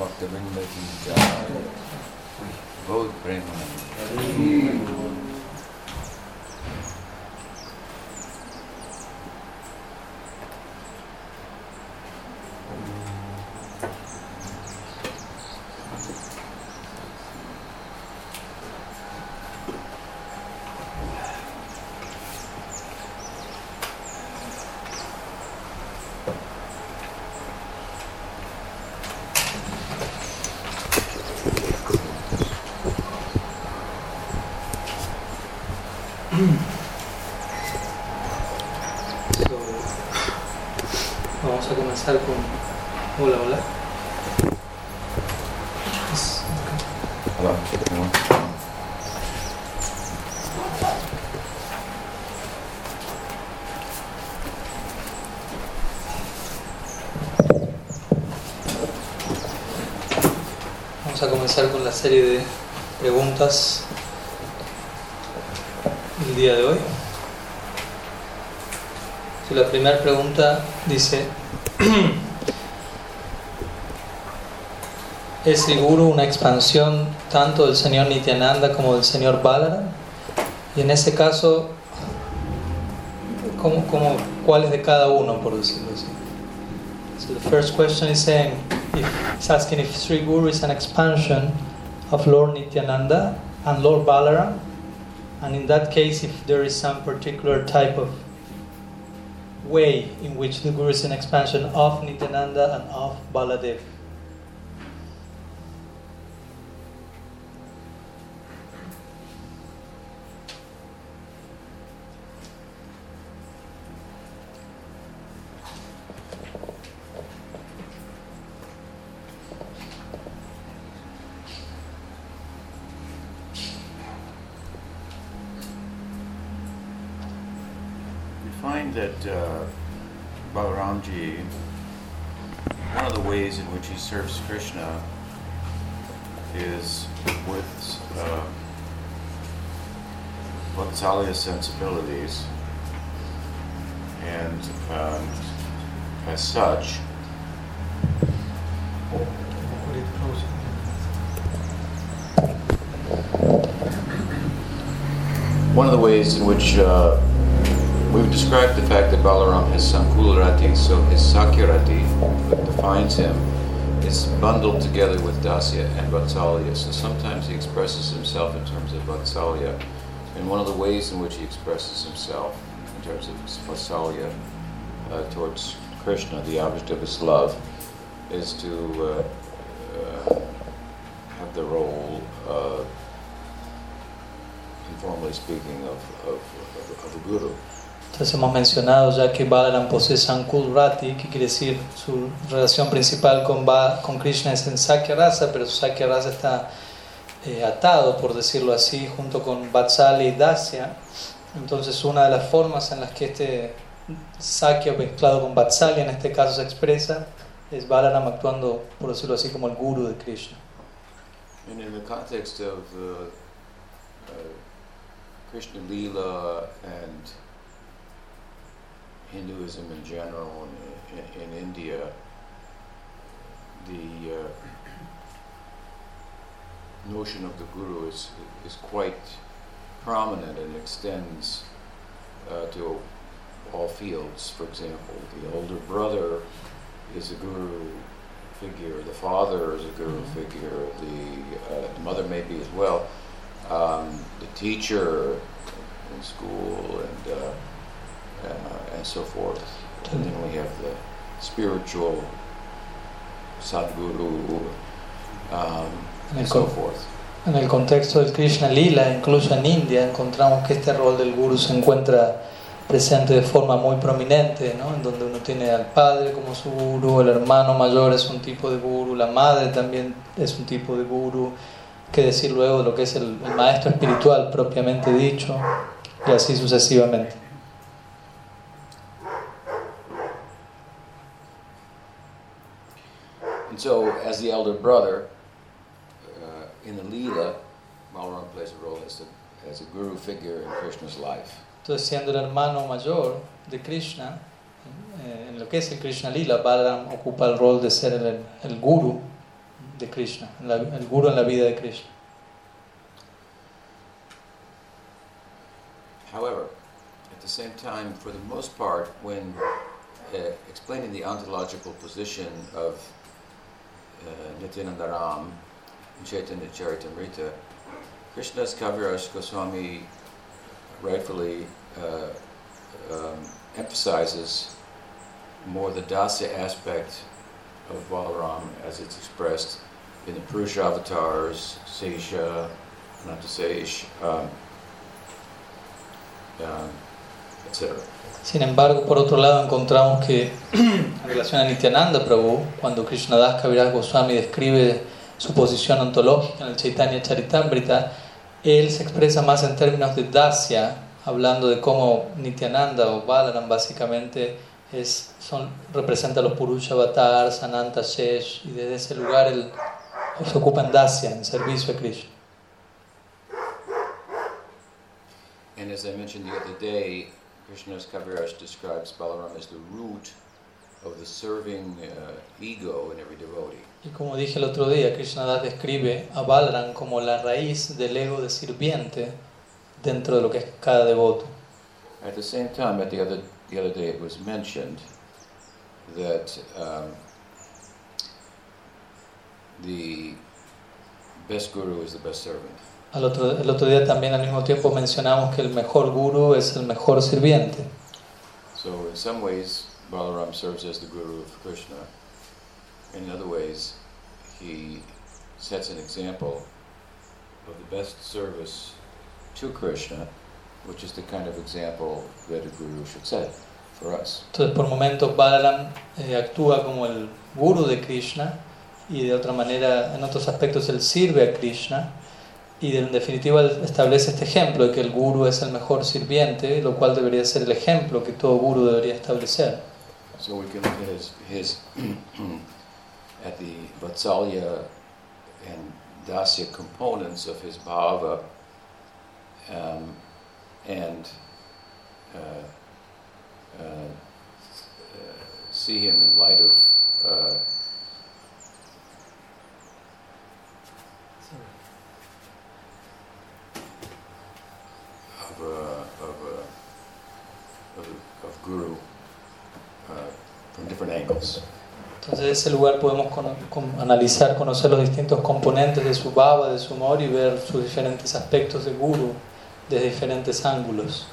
Bhaktivinoda ki jai. Gaur Premanand. So, vamos a comenzar con. Hola, hola. Es- Hello. everyone. Vamos a comenzar con la serie de preguntas del día de hoy. So, la primera pregunta dice, ¿es el Guru una expansión tanto del señor Nityananda como del señor Balaram? Y en ese caso, ¿cómo, cómo, ¿cuál es de cada uno, por decirlo así? So the first question is saying, if, it's asking if Sri Guru is an expansion of Lord Nityananda and Lord Balaram, and in that case, if there is some particular type of way in which the Guru is an expansion of Nityananda and of Baladev. Find that uh, Balaramji, one of the ways in which he serves Krishna is with uh, sensibilities. And um, as such, one of the ways in which uh, we've described the fact that Balaram has Sankularati, so his Sakyarati that defines him is bundled together with Dasya and Vatsalya. So sometimes he expresses himself in terms of Vatsalya. And one of the ways in which he expresses himself in terms of Vatsalya uh, towards Krishna, the object of his love, is to uh, uh, have the role, informally speaking, of, of, of, of the Guru. Hemos mencionado ya que Balaram posee Sankul Rati, que quiere decir su relación principal con, Ba- con Krishna es en Sakya Rasa, pero su Sakya Rasa está eh, atado, por decirlo así, junto con Vatsalya y Dasya. Entonces una de las formas en las que este Sakya mezclado con Vatsalya en este caso se expresa es Balaram actuando, por decirlo así, como el guru de Krishna. And in the context of uh, uh, Krishna Lila and Hinduism in general in, in, in India, the uh, notion of the guru is, is quite prominent and extends uh, to all fields. For example, the older brother is a guru figure, the father is a guru figure, the, uh, the mother maybe as well, um, the teacher in school, and uh, and so forth. And then we have the spiritual Sadguru, um, and so forth. En el contexto del Krishna Lila, incluso en India, encontramos que este rol del guru se encuentra presente de forma muy prominente, ¿no? en donde uno tiene al padre como su guru, el hermano mayor es un tipo de guru, la madre también es un tipo de guru, qué decir luego de lo que es el, el maestro espiritual propiamente dicho, y así sucesivamente. And so, as the elder brother, uh, in the Leela, Balaram plays a role as, the, as a guru figure in Krishna's life. Entonces, siendo el hermano mayor de Krishna, eh, en lo que es el Krishna Lila, Balaram ocupa el rol de ser el, el guru de Krishna, la- el guru en la vida de Krishna. However, at the same time, for the most part, when uh, explaining the ontological position of uh, Nityananda Ram in Chaitanya Charitamrita, Krishnadas Kaviraj Goswami rightfully uh, um, emphasizes more the dasya aspect of Balaram as it's expressed in the Purusha avatars, Sesha, Anantasesh, um, um, etc. Sin embargo, por otro lado, encontramos que en relación a Nityananda Prabhu, cuando Krishnadas Kaviraj Goswami describe su posición ontológica en el Chaitanya Charitamrita, él se expresa más en términos de dasya, hablando de cómo Nityananda o Balaram básicamente es, son, representa los Purusha Avatars, Ananta Shesh, y desde ese lugar él se ocupa en dasya, en servicio a Krishna. And as I mentioned the other day, Krishnadas Kaviraj describes Balaram as the root of the serving uh, ego in every devotee. Y como dije el otro día, Krishnadas describe a Balaram como la raíz del ego de sirviente dentro de lo que es cada devoto. At the same time, at the other the other day, it was mentioned that um, the best guru is the best servant. Al otro, el otro día también al mismo tiempo mencionamos que el mejor guru es el mejor sirviente. So in some ways, Balaram serves as the guru of Krishna. In other ways, he sets an example of the best service to Krishna, which is the kind of example that a guru should set for us. Entonces por momentos Balaram eh, actúa como el guru de Krishna y de otra manera en otros aspectos él sirve a Krishna y en definitiva establece este ejemplo de que el guru es el mejor sirviente, lo cual debería ser el ejemplo que todo guru debería establecer. So we can look at his, his at the Vatsalya and Dasya components of his bhava um, and uh, uh, uh, see him in light of of, uh, of, uh, of, of Guru uh, from different angles. Entonces, de ese lugar podemos cono- con- analizar, conocer los distintos componentes de su bhava, de su humor y ver sus diferentes aspectos de guru desde diferentes ángulos.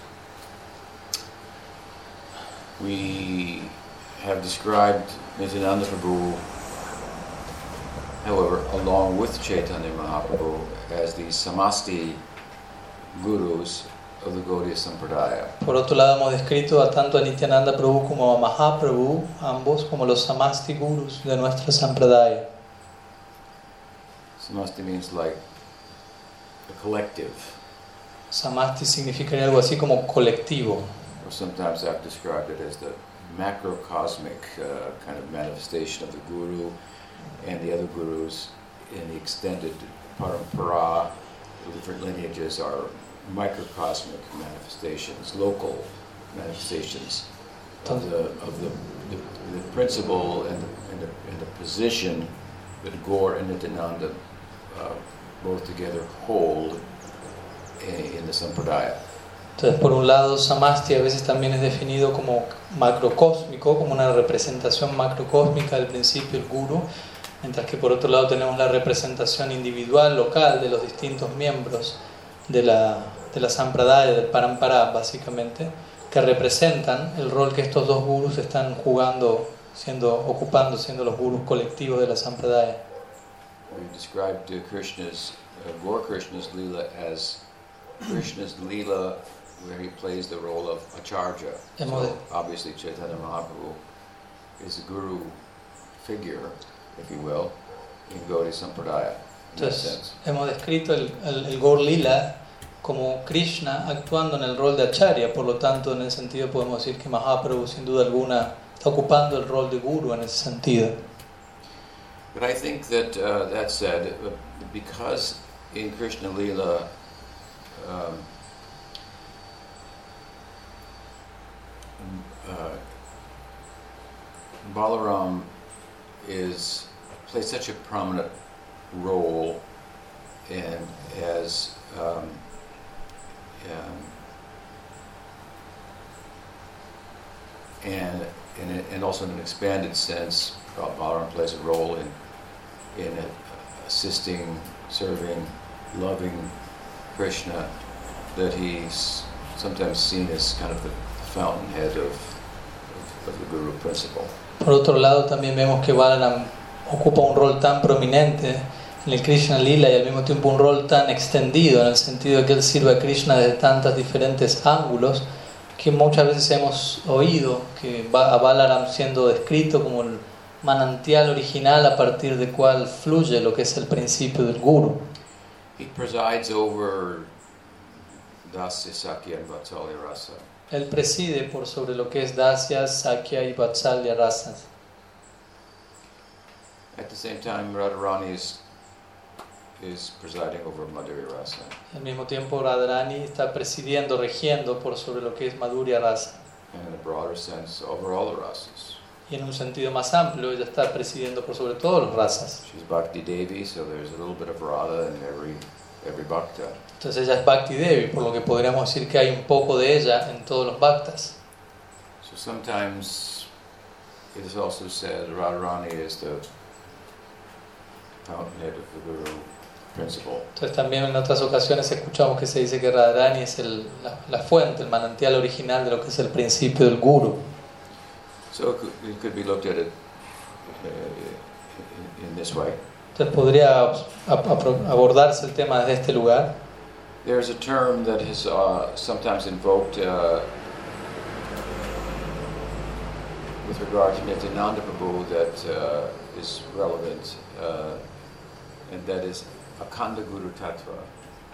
We have described Nityananda Prabhu, however, along with Chaitanya Mahaprabhu, as the Samasti gurus of the Gaudiya Sampradaya. Por otro lado, hemos descrito a tanto a Nityananda Prabhu como a Mahaprabhu, ambos como los Samasti Gurus de nuestra Sampradaya. Samasti means like a collective, Samasti significaría algo así como colectivo, or sometimes I've described it as the macrocosmic uh, kind of manifestation of the guru and the other gurus in the extended parampara, the different lineages are microcosmic manifestations, local manifestations of the of the, the, the principle and the, and, the, and the position that Gaur and Nityananda uh, both together hold in, in the Sampradaya. Entonces, por un lado, Samasti a veces también es definido como macrocósmico, como una representación macrocósmica del principio del guru, mientras que por otro lado tenemos la representación individual, local, de los distintos miembros de la, de la Sampradaya, del Parampara, básicamente, que representan el rol que estos dos gurus están jugando, siendo, ocupando, siendo los gurus colectivos de la Sampradaya. We described uh, Krishna's, uh, Gaur Krishna's Leela as Krishna's Leela where he plays the role of Acharya. So obviously Chaitanya Mahaprabhu is a guru figure, if you will, in Gaudiya Sampradaya. In Entonces, hemos descrito el, el, el Gaur Lila como Krishna actuando en el rol de Acharya, por lo tanto, en ese sentido podemos decir que Mahaprabhu, sin duda alguna, está ocupando el rol de Guru en ese sentido. But I think that uh, that said, uh, because in Krishna Leela, um, uh, Balaram is plays such a prominent role and as um, and, and and also in an expanded sense, Balaram plays a role in in assisting, serving, loving Krishna. That he's sometimes seen as kind of the fountainhead of, of, of the Guru principle. Por otro lado, también vemos que Balaram ocupa un rol tan prominente en el Krishna Lila y al mismo tiempo un rol tan extendido en el sentido de que él sirve a Krishna desde tantos diferentes ángulos que muchas veces hemos oído que a Balaram siendo descrito como el manantial original a partir de cual fluye lo que es el principio del guru. He presides over Dasya, Sakya and Vatsalya Rasa. Él preside por sobre lo que es Dasya, Sakya y Vatsalya rasas. At the same time, Radharani is, is presiding over Madhurya Rasa. Al mismo tiempo, Radharani está presidiendo, regiendo por sobre lo que es Madhurya Rasa. And in a broader sense, over all the rasas. Y en un sentido más amplio, ella está presidiendo por sobre todos los rasas. She's Bhakti Devi, so there's a little bit of Radha in every, every bhakta. Entonces ella es Bhakti Devi, por lo que podríamos decir que hay un poco de ella en todos los bhaktas. So sometimes it is also said Radharani is the fountainhead of the Guru principle. Entonces también en otras ocasiones escuchamos que se dice que Radharani es el, la, la fuente, el manantial original de lo que es el principio del Guru. So it could, it could be looked at it uh, in, in this way. Entonces podría abordarse el tema desde este lugar. There's a term that is uh, sometimes invoked uh, with regard to Nityananda Prabhu that uh, is relevant, uh, and that is Akanda Guru Tattva.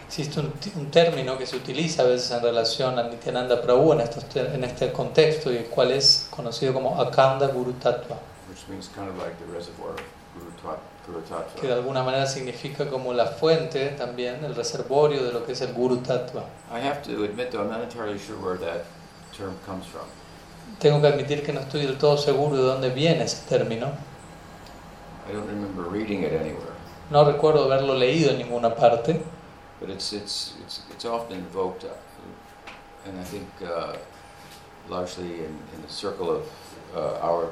Existe un, un término que se utiliza a veces en relación a Nityananda Prabhu en, estos en este contexto y el cual es conocido como Akanda Guru Tattva, which means kind of like the reservoir que de alguna manera significa como la fuente también, el reservorio de lo que es el Guru Tattva. I have to admit, though, I'm not entirely sure where that term comes from. Tengo que admitir que no estoy del todo seguro de dónde viene ese término. I don't remember reading it anywhere, No recuerdo haberlo leído en ninguna parte, but it's it's it's, it's often invoked, uh, and I think uh, largely in, in the circle of uh, our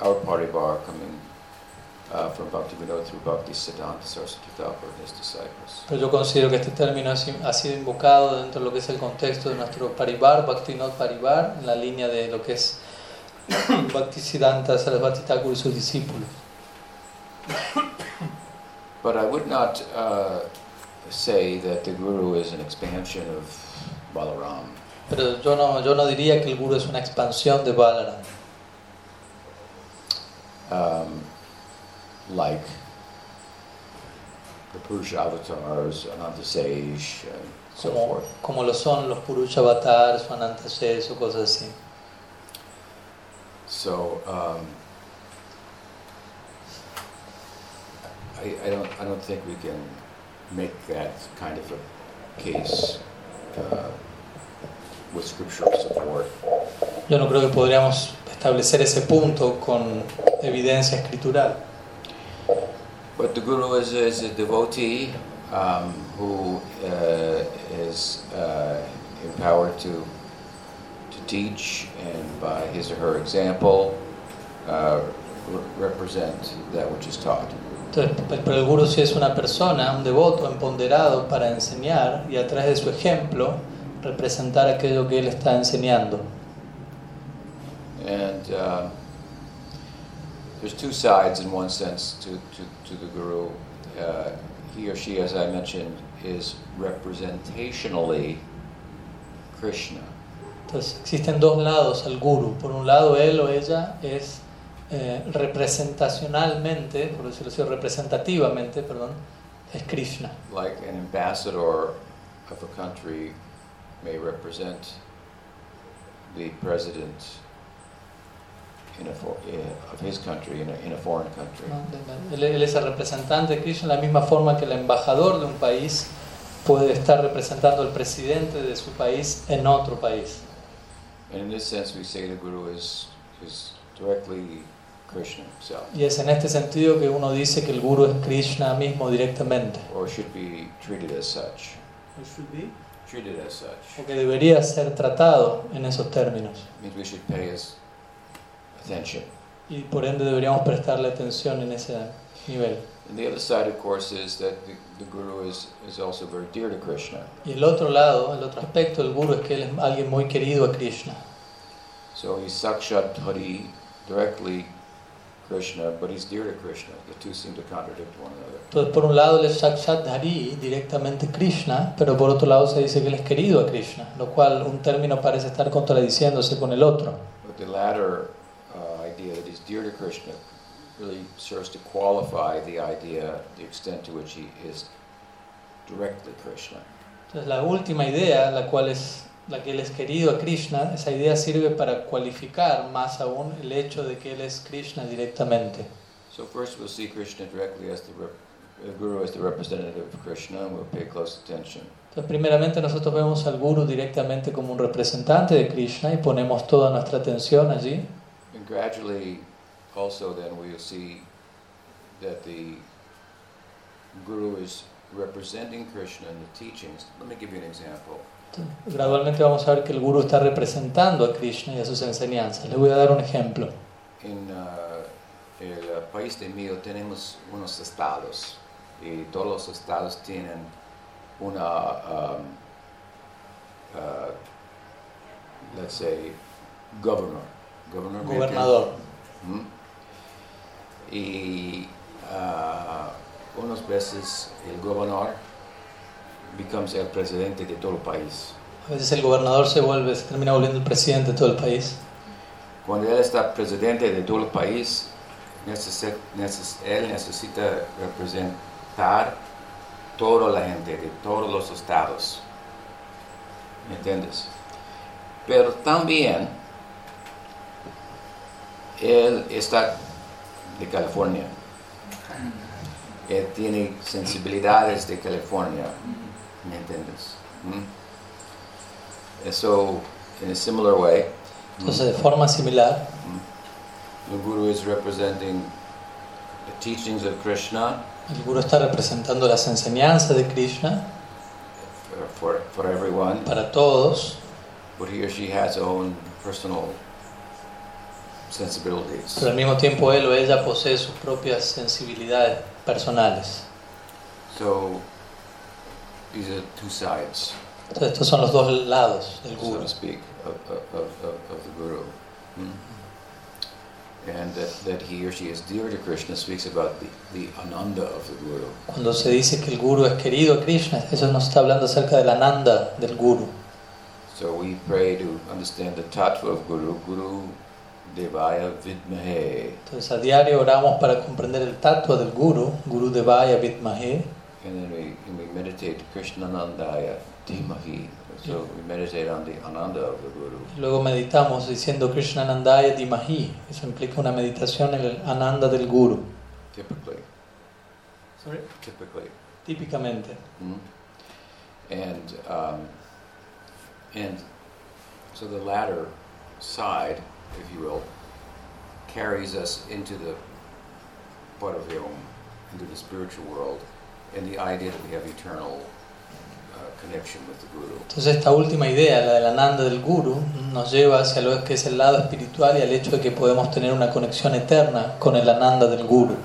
our party bar coming uh, from Bhakti Vinod through Bhakti Siddhanta Saraswati Thakur and his disciples. pero yo considero que este término ha si- ha sido invocado dentro de lo que es el contexto de nuestro Bhaktivinoda Parivar, en la línea de lo que es Bhaktisiddhanta Sarasvati Thakur y sus discípulos. But I would not uh, say that the Guru is an expansion of Balaram. Pero yo no, yo no diría que el Guru es una expansión de Balaram, um, like the Purusha avatars, Ananta Sage, and so como, forth. como lo son los Purusha Avatars o Anantashes o cosas así. So um, I, I don't I don't think we can make that kind of a case uh, with scriptural support. Yo no creo que podríamos establecer ese punto con evidencia escritural. But the guru is, is a devotee um, who uh, is uh, empowered to to teach, and by his or her example, uh, re- represent that which is taught. Entonces, pero el guru sí es una persona, un devoto empoderado para enseñar y a través de su ejemplo representar aquello que él está enseñando. And um, there's two sides, in one sense, to, to, to the guru. Uh, he or she, as I mentioned, is representationally Krishna. Entonces existen dos lados al guru. Por un lado él o ella es eh, representacionalmente, por decirlo así, representativamente, perdón, es Krishna. like an ambassador of a country may represent the president in a for, uh, of his country in a, in a foreign country. ¿no? Él, él es el representante de Krishna de la misma forma que el embajador de un país puede estar representando al presidente de su país en otro país. And in this sense, we say the guru is is directly Krishna himself, Y es en este sentido que uno dice que el guru es Krishna mismo directamente. or should be treated as such. Treated as such O que debería ser tratado en esos términos. means we should pay his attention. Y por ende deberíamos prestarle atención en ese nivel. And the other side, of course, is that the, the guru is, is also very dear to Krishna. Y el otro lado, el otro aspecto del guru es que él es alguien muy querido a Krishna. So he's Sakshat Hari, directly Krishna, but he's dear to Krishna. The two seem to contradict one another. Entonces, por un lado, él es Sakshat Hari, directamente Krishna, pero por otro lado se dice que él es querido a Krishna, lo cual un término parece estar contradiciéndose con el otro. But the latter uh, idea that he's dear to Krishna really serves to qualify the idea, the extent to which he is directly Krishna. Entonces, la última idea, la cual es la que él es querido a Krishna, esa idea sirve para cualificar más aún el hecho de que él es Krishna directamente. So first we'll see Krishna directly as the, rep- the guru as the representative of Krishna, and we'll pay close attention. Entonces, primeramente nosotros vemos al guru directamente como un representante de Krishna y ponemos toda nuestra atención allí. And gradually, also, then we'll see that the guru is representing Krishna in the teachings. Let me give you an example. Entonces, Gradualmente vamos a ver que el guru está representando a Krishna y a sus enseñanzas. Les voy a dar un ejemplo. En uh, el país de mío tenemos unos estados y todos los estados tienen una, um, uh, let's say, governor. Governor. ¿me Gobernador. entiendes? ¿Mm? Y uh, unas veces el gobernador becomes el presidente de todo el país. A veces el gobernador se vuelve, se termina volviendo el presidente de todo el país. Cuando él está presidente de todo el país, necesi- neces- él necesita representar toda la gente de todos los estados. ¿Me entiendes? Pero también él está de California. Él tiene sensibilidades de California. ¿Me entiendes? ¿Mm? So, in a similar way, Entonces, de forma similar, The Guru is representing the teachings of Krishna el guru está representando las enseñanzas de Krishna for, for, for everyone, para todos, but he or she has own personal sensibilities. pero al mismo tiempo él o ella posee sus propias sensibilidades personales. So these are two sides, Entonces, estos son los dos lados del so guru. to speak, of, of, of, of- the Guru. Hmm? And that, that he or she is dear to Krishna speaks about the, the ananda of the Guru. Cuando se dice que el guru es querido a Krishna, eso nos está hablando acerca de la nanda del guru. So we pray to understand the tattva of Guru, Guru Devaya Vidmahe. Entonces a diario oramos para comprender el tatua del guru, Guru Devaya Vidmahe, And then we, and we meditate Krishnanandaya Dhimahi. So we meditate on the Ananda of the Guru. luego meditamos diciendo Krishnanandaya Dimahi. Eso implica una meditación en el ananda del guru. Typically. Sorry? Typically. Típicamente. Hmm? And, um, and so the latter side, if you will, carries us into the Paravyom, into the spiritual world, uh. Entonces esta última idea, la del ananda del guru, nos lleva hacia lo que es el lado espiritual y al hecho de que podemos tener una conexión eterna con el ananda del guru.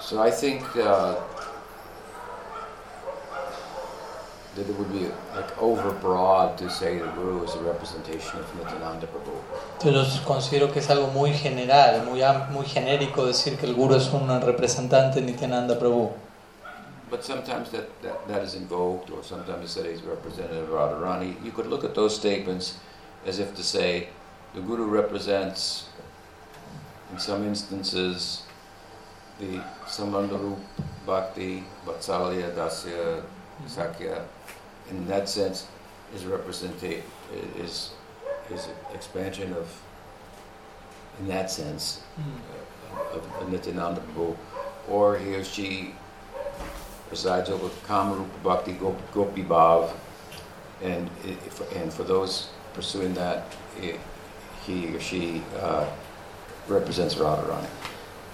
So I think uh, that it would be like overbroad to say the Guru is a representation of Nityananda Prabhu. Entonces considero que es algo muy general, muy, muy genérico decir que el guru es un representante de Nityananda Prabhu. But sometimes that, that, that is invoked, or sometimes it's said he's representative of Radharani. You could look at those statements as if to say the Guru represents, in some instances, the Samandarup Bhakti, Vatsalya, Dasya, Sakya. In that sense, is representa- is is expansion of, in that sense, uh, of, of Nityananda Prabhu, or he or she presides over Kamarupa Bhakti Gopi Bhav, And, if, and for those pursuing that, i he or she uh, represents Radharani.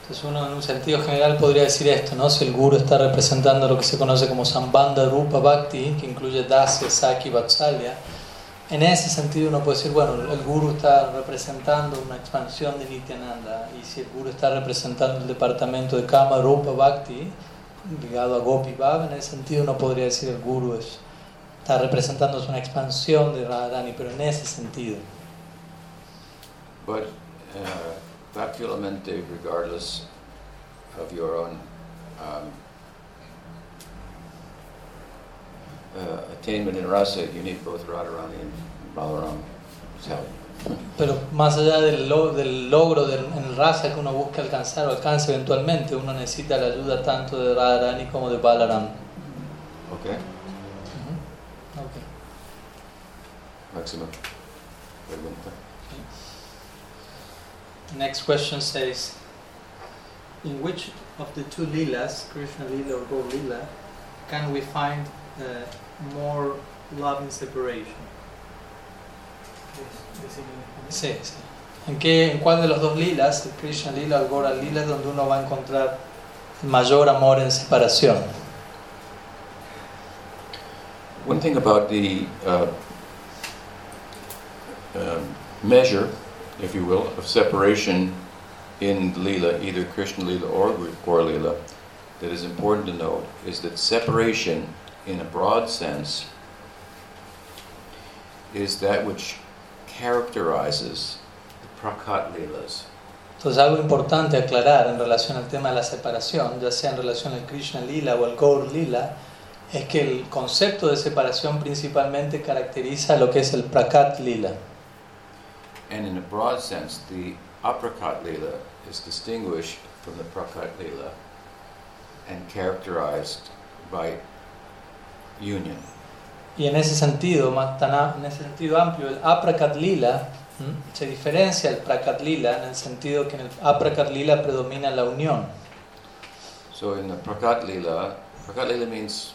Entonces uno en un sentido general podría decir esto, ¿no? Si el guru está representando lo que se conoce como Sambandha Rupa Bhakti, que incluye Dasya, Saki, Vatsalya, en ese sentido uno puede decir, bueno, el guru está representando una expansión de Nityananda, y si el guru está representando el departamento de Kama Rupa Bhakti, ligado a Gopi Bhav, en ese sentido uno podría decir el guru es, está representando una expansión de Radharani, pero en ese sentido. But uh, factualmente, regardless of your own um, uh, attainment in rasa, you need both Radharani and Balaram's help. Pero más allá del, lo- del logro del, en rasa que uno busca alcanzar o alcance eventualmente, uno necesita la ayuda tanto de Radharani como de Balaram. Okay? Ok. Máxima pregunta. Next question says, in which of the two lilas, Krishna lila or Gaur lila, can we find uh, more love in separation? Sí, sí. ¿En, qué, ¿En cuál de los dos lilas, el Krishna lila o el Gaura lila, es donde uno va a encontrar mayor amor en separación? One thing about the uh, um, measure, if you will, of separation in Leela, either Krishna Leela or Gaur Leela, that is important to note is that separation, in a broad sense, is that which characterizes the Prakat Leelas. Entonces algo importante aclarar en relación al tema de la separación, ya sea en relación al Krishna Lila o al Gaur Lila, es que el concepto de separación principalmente caracteriza lo que es el Prakat Lila. And in a broad sense, the Aprakat Leela is distinguished from the Prakat Leela and characterized by union. Y en ese sentido, en ese sentido amplio, el Aprakat Lila se diferencia del Prakat Lila en el sentido que en el Aprakat Lila predomina la unión. So in the Prakat Leela, Prakat Leela means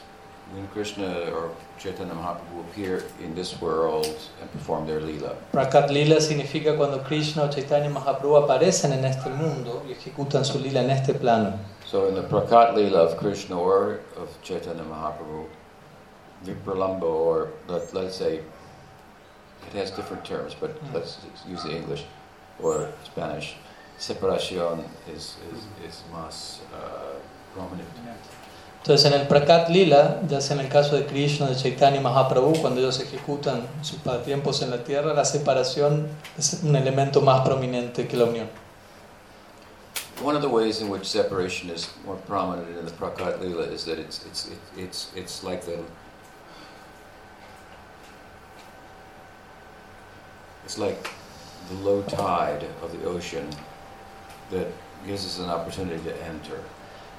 when Krishna or Chaitanya Mahaprabhu appear in this world and perform their Leela. Prakat Lila significa cuando Krishna o Chaitanya Mahaprabhu aparecen en este mundo y ejecutan su lila en este plano. So in the Prakat lila of Krishna or of Chaitanya Mahaprabhu, Vipralamba or let, let's say, it has different terms, but Mm. let's use the English or Spanish. Separación is, is, is más uh, prominent. Entonces en el Prakat Lila, ya sea en el caso de Krishna de Chaitanya Mahaprabhu, cuando ellos ejecutan sus pasatiempos en la tierra, la separación es un elemento más prominente que la unión. One of the ways in which separation is more prominent in the Prakat Leela is that it's, it's, it, it's, it's like the it's like the low tide of the ocean that gives us an opportunity to enter.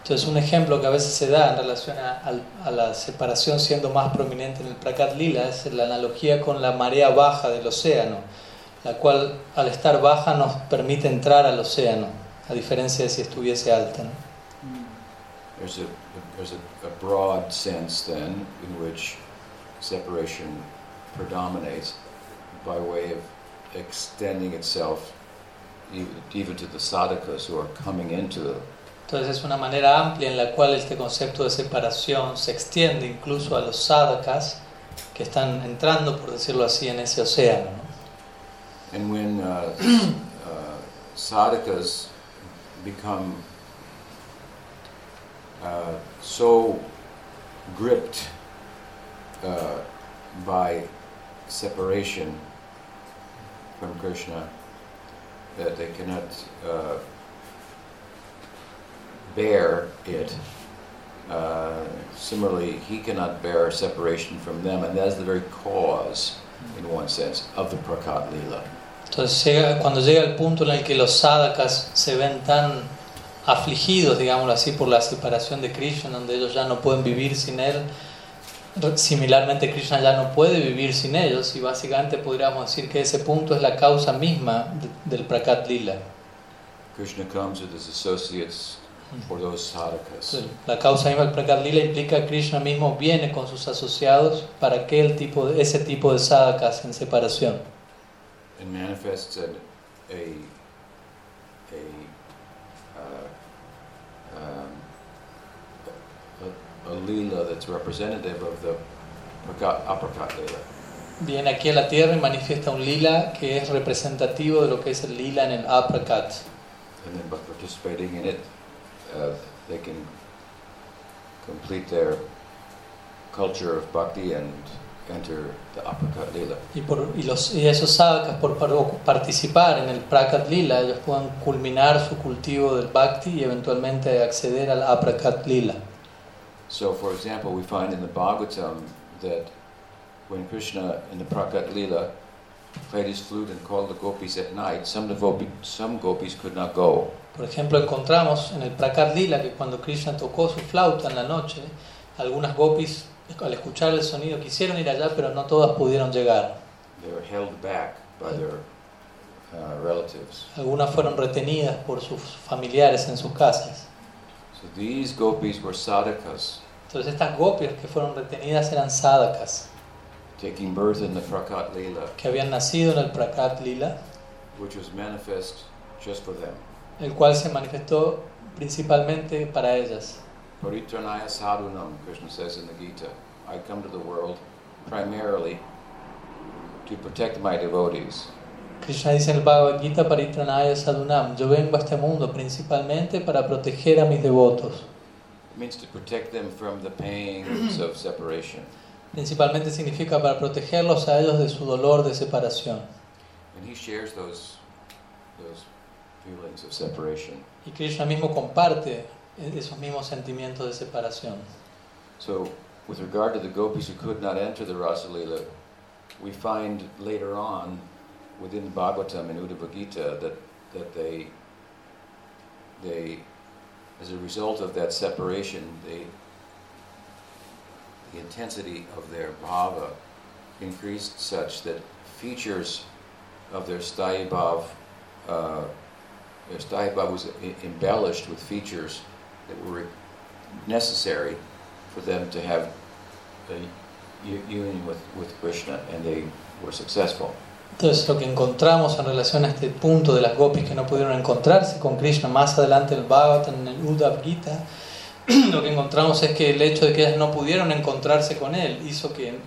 Entonces un ejemplo que a veces se da en relación a, al- a la separación siendo más prominente en el Prakat Lila es la analogía con la marea baja del océano, la cual al estar baja nos permite entrar al océano, a diferencia de si estuviese alta. ¿no? There's a there's a, a broad sense then in which separation predominates by way of extending itself even, even to the sadhakas who are coming into the Entonces es una manera amplia en la cual este concepto de separación se extiende incluso a los sadhakas que están entrando, por decirlo así, en ese océano. ¿no? And when uh, uh, sadhakas become uh, so gripped uh, by separation from Krishna that they cannot uh, bear it, uh, similarly, he cannot bear separation from them, and that is the very cause, in one sense, of the Prakat Lila. Entonces llega- cuando llega el punto en el que los sadhakas se ven tan afligidos, digámoslo así, por la separación de Krishna, donde ellos ya no pueden vivir sin él, similarmente Krishna ya no puede vivir sin ellos, y básicamente podríamos decir que ese punto es la causa misma de- del Prakat Lila. Krishna comes with his associates for those sadhakas. La causa misma del Prakat Lila implica que Krishna mismo viene con sus asociados para aquel tipo de, ese tipo de sadhakas en separación. and manifests an, a a uh, um, a, a lila that's representative of the prakat, aprakat lila. Viene aquí a la tierra y manifiesta un lila que es representativo de lo que es el lila en el aprakat. And then by participating in it, uh, they can complete their culture of bhakti and enter the aprakat lila. Y, por, y, los, y esos sadhakas, por par- participar en el prakat lila, ellos puedan culminar su cultivo del bhakti y eventualmente acceder al aprakat lila. So, for example, we find in the Bhagavatam that when Krishna in the Prakat Lila played his flute and called the gopis at night, some, devopi, some gopis could not go. Por ejemplo, encontramos en el Prakat Lila que cuando Krishna tocó su flauta en la noche, algunas gopis al escuchar el sonido quisieron ir allá, pero no todas pudieron llegar. They were held back by their uh, relatives. Algunas fueron retenidas por sus familiares en sus casas. So these gopis were sadhakas, Entonces estas gopis que fueron retenidas eran sadhakas, taking birth in the Prakat Lila, que habían nacido en el Prakat Lila, which was manifest just for them. El cual se manifestó principalmente para ellas. Paritranaya sadhunam, Krishna says in the Gita. I come to the world primarily to protect my devotees. Krishna dice en el Bhagavad Gita Paritranaya Sadhunam, yo vengo a este mundo principalmente para proteger a mis devotos. It means to protect them from the pangs of separation. Principalmente significa para protegerlos a ellos de su dolor de separación. And he shares those, those feelings of separation. Y Krishna mismo comparte esos mismos sentimientos de separación. So, with regard to the gopis who could not enter the Rasa Lila, we find later on within Bhagavatam and Uddhava Gita that, that they, they, as a result of that separation, they, the intensity of their bhava increased such that features of their sthayi bhav, uh, was e- embellished with features that were necessary for them to have a union with, with Krishna, and they were successful. Entonces lo que encontramos en relación a este punto de las gopis que no pudieron encontrarse con Krishna más adelante en el Bhagavatam, en el Uddhav Gita, lo que encontramos es que el hecho de que ellas no pudieron encontrarse con él hizo que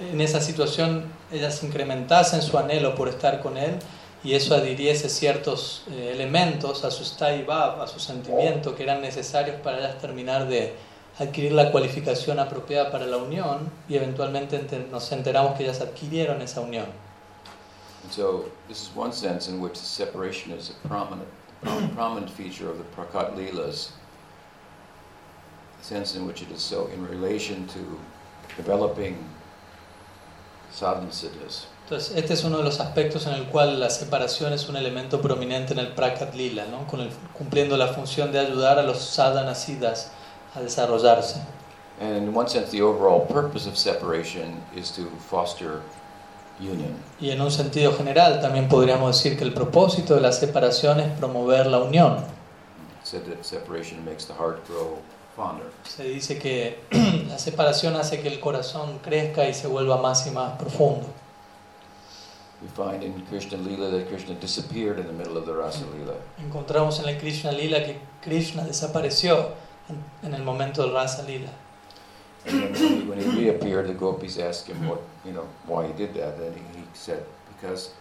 en esa situación ellas incrementasen su anhelo por estar con él y eso adhiriese ciertos eh, elementos a su sthayi bhav, a su sentimiento que eran necesarios para ellas terminar de adquirir la cualificación apropiada para la unión y eventualmente enter- nos enteramos que ellas adquirieron esa unión. So, this is one sense in which the separation is a prominent, prom- prominent feature of the Prakat Leelas. The sense in which it is so in relation to developing sadhanasiddhas. Entonces, este es uno de los aspectos en el cual la separación es un elemento prominente en el Prakat Lila, ¿no? Con el- cumpliendo la función de ayudar a los sadhanasidas a desarrollarse. And in one sense, the overall purpose of separation is to foster union. Y en un sentido general también podríamos decir que el propósito de la separación es promover la unión. Said that separation makes the heart grow fonder. Se dice que la separación hace que el corazón crezca y se vuelva más y más profundo. We find in Krishna Lila that Krishna disappeared in the middle of the Rasa Lila. Encontramos en el Krishna Lila que Krishna desapareció en, en el momento del Rasa Lila. And when he, when he reappeared, the gopis asked him what, you know, why he did that. Then he, he said, because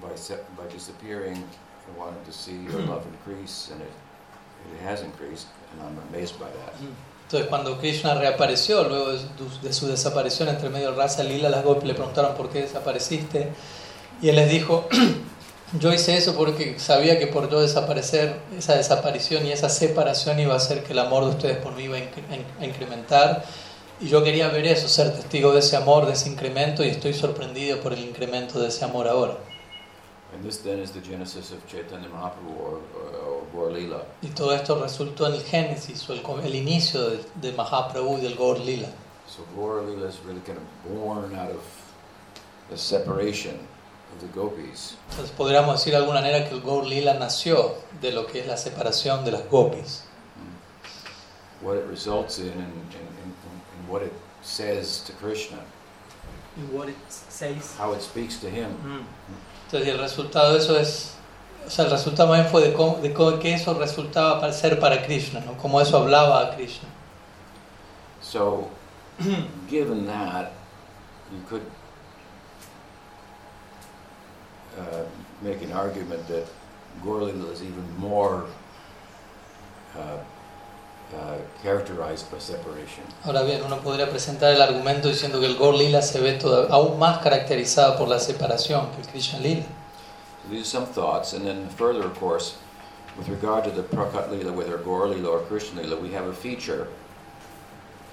by by disappearing, I wanted to see your love increase, and it it has increased, and I'm amazed by that. Hmm. Entonces cuando Krishna reapareció luego de su, de su desaparición entre medio del Rasa Lila, las Gopis le preguntaron por qué desapareciste y él les dijo, yo hice eso porque sabía que por yo desaparecer, esa desaparición y esa separación iba a hacer que el amor de ustedes por mí iba a incrementar y yo quería ver eso, ser testigo de ese amor, de ese incremento y estoy sorprendido por el incremento de ese amor ahora. And this then is the genesis of Chaitanya Mahaprabhu or, or, or Gaur Lila. Y todo esto resultó en el génesis o el, el inicio de, de Mahaprabhu y del Gaur Lila. So Gaur Lila is really kind of born out of the separation of the gopis. Entonces podríamos decir de alguna manera que el Gaur Lila nació de lo que es la separación de las gopis. What it results in and, and, and, and what it says to Krishna, what it says. how it speaks to him. Mm. Entonces el resultado de eso es, o sea, el resultado más bien fue de, cómo, de cómo- que eso resultaba para ser para Krishna, ¿no? Como eso hablaba a Krishna. So, given that, you could uh, make an argument that Gorlila is even more uh, uh, characterized by separation. Ahora bien, uno podría presentar el argumento diciendo que el Gaur Lila se ve toda- aún más caracterizado por la separación que el Krishna Lila. These are some thoughts, and then further, of course, with regard to the Prakat Lila, whether Gaur Lila or Krishna Lila, we have a feature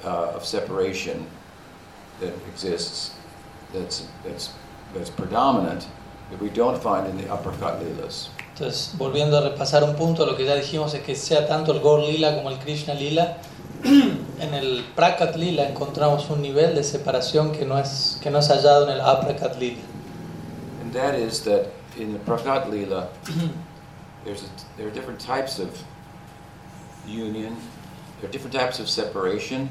uh, of separation that exists that's, that's, that's predominant that we don't find in the uppercut Lilas. Entonces, volviendo a repasar un punto, lo que ya dijimos es que sea tanto el Gaur Lila como el Krishna Lila, en el Prakat Lila encontramos un nivel de separación que no es, que no es hallado en el Aprakat Lila. And that is that in the Prakat Lila, there's a, there are different types of union, there are different types of separation,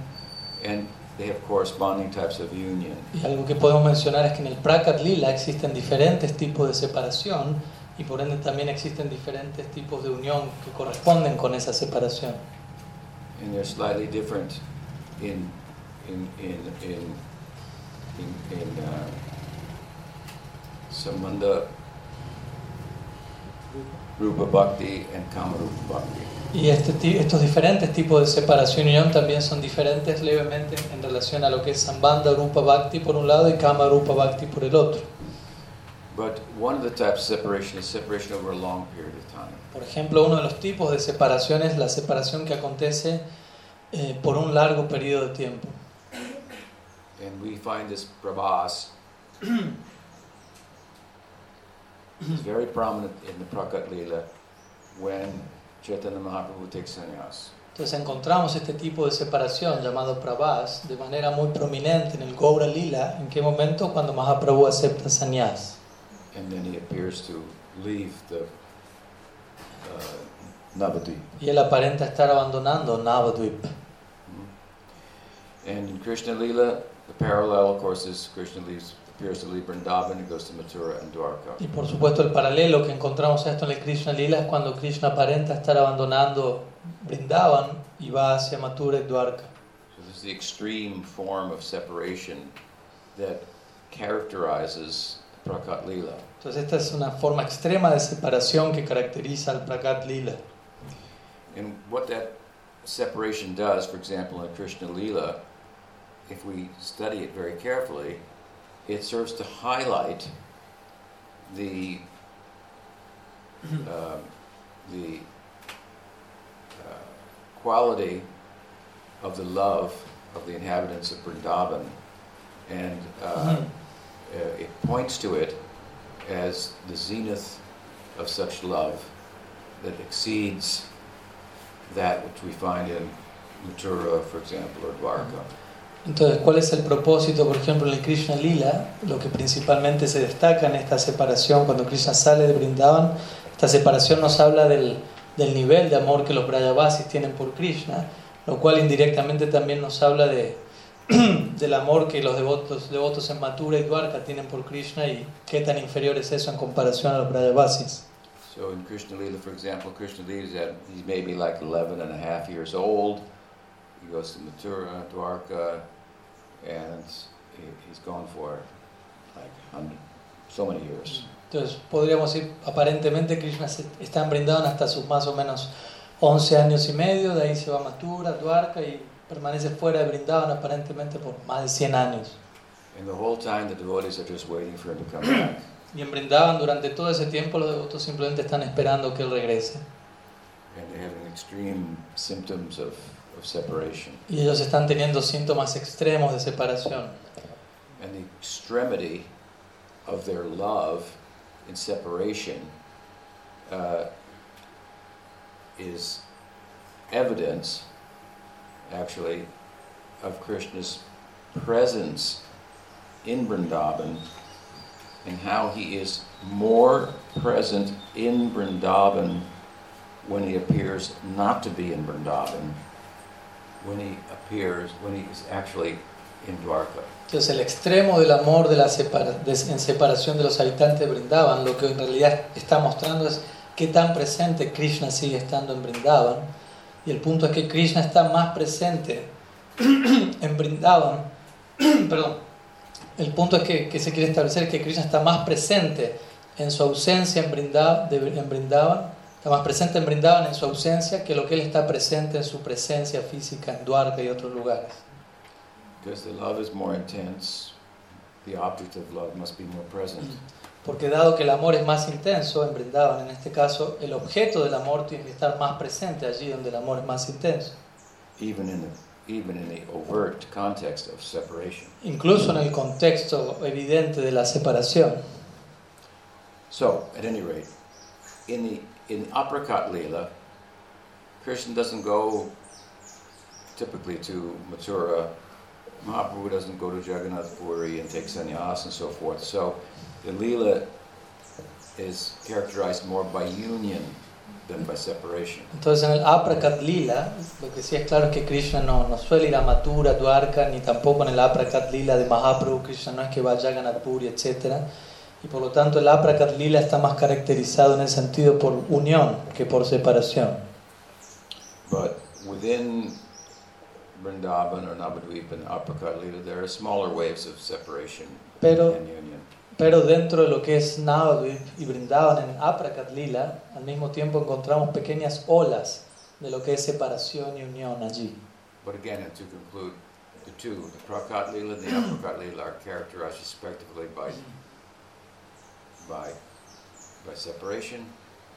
and they have corresponding types of union. Y algo que podemos mencionar es que en el Prakat Lila existen diferentes tipos de separación y por ende también existen diferentes tipos de unión que corresponden con esa separación. and they're slightly different in in in in in, in uh, Samanda Rupa Bhakti and Kamarupa Bhakti. Y este, estos diferentes tipos de separación y unión también son diferentes levemente en relación a lo que es Sambandha Rupa Bhakti por un lado y Kama Rupa Bhakti por el otro. But one of the types of separation is separation over a long period of time. Por ejemplo, uno de los tipos de separación es la separación que acontece eh, por un largo periodo de tiempo. And we find this prabhas is very prominent in the Prakat Leela when Chaitanya Mahaprabhu takes sannyas. Entonces encontramos este tipo de separación llamado Prabhas de manera muy prominente en el Gaura Lila. ¿En qué momento? Cuando Mahaprabhu acepta sannyas. And then he appears to leave the uh, Navadvip. Y él aparenta estar abandonando Navadvip. And in Krishna Lila, the parallel, of course, is Krishna leaves, appears to leave Vrindavan, goes to Mathura and Dwarka. Y por supuesto el paralelo que encontramos a esto en el Krishna Lila es cuando Krishna aparenta estar abandonando Vrindavan y va hacia Mathura y Dwarka. So this is the extreme form of separation that characterizes Prakat Lila. Entonces esta es una forma extrema de separación que caracteriza al Prakat Lila. And what that separation does, for example, in Krishna Lila, if we study it very carefully, it serves to highlight the um, the uh, quality of the love of the inhabitants of Vrindavan, and uh, uh, it points to it as the zenith of such love that exceeds that which we find in Mathura, for example, or Dwarka. Entonces, ¿cuál es el propósito, por ejemplo, en el Krishna Lila? Lo que principalmente se destaca en esta separación, cuando Krishna sale de Brindavan, esta separación nos habla del, del nivel de amor que los Brajavasis tienen por Krishna, lo cual indirectamente también nos habla de, del amor que los devotos, devotos en Mathura y Dwarka tienen por Krishna y qué tan inferior es eso en comparación a los Brajavasis. So in Krishna Lila, for example, Krishna Lila is he's maybe like 11 and a half years old. He goes to Mathura, Dwarka, Entonces, podríamos decir, aparentemente Krishna está en Brindavan hasta sus más o menos 11 años y medio, de ahí se va a Mathura, Dwarka y permanece fuera de Brindavan aparentemente por más de 100 años. And the whole time the devotees are just waiting for him to come back. Y en Brindavan durante todo ese tiempo los devotos simplemente están esperando que él regrese. And they're having extreme symptoms of, of separation. Y ellos están teniendo síntomas extremos de separación. And the extremity of their love in separation uh, is evidence, actually, of Krishna's presence in Vrindavan and how he is more present in Vrindavan when he appears not to be in Vrindavan, when he appears, when he is actually in Dwarka. Entonces el extremo del amor de la separa- de- en separación de los habitantes de Brindavan, lo que en realidad está mostrando es qué tan presente Krishna sigue estando en Brindavan. Y el punto es que Krishna está más presente en Brindavan. Perdón. El punto es que, que se quiere establecer que Krishna está más presente en su ausencia en, Brinda- de- en Brindavan, más presente en Brindavan en su ausencia que lo que él está presente en su presencia física en Dwarka y otros lugares. Because the love is more intense, the object of love must be more present. Porque dado que el amor es más intenso en Brindavan, en este caso, el objeto del amor tiene que estar más presente allí donde el amor es más intenso. even in the, even in the overt context of separation. Incluso en el contexto evidente de la separación. So, at any rate, in the in Aprakat Leela, Krishna doesn't go typically to Mathura. Mahaprabhu doesn't go to Jagannath Puri and take sannyas and so forth. So, the Leela is characterized more by union than by separation. Entonces en el Aprakat Lila, lo que sí es claro es que Krishna no, no suele ir a Mathura, Dwarka, ni tampoco en el Aprakat Lila de Mahaprabhu, Krishna no es que vaya a Jagannath Puri, etc. Y por lo tanto el Aprakat Lila está más caracterizado en el sentido por unión que por separación. But within Vrindavan or Navadvip and Aprakat Leela, there are smaller waves of separation Pero and union. Pero dentro de lo que es Navadvip y Brindavan en Aprakat Lila, al mismo tiempo encontramos pequeñas olas de lo que es separación y unión allí. But again, and to conclude, the two, the Prakat Leela and the Aprakat Leela are characterized respectively by, by, by separation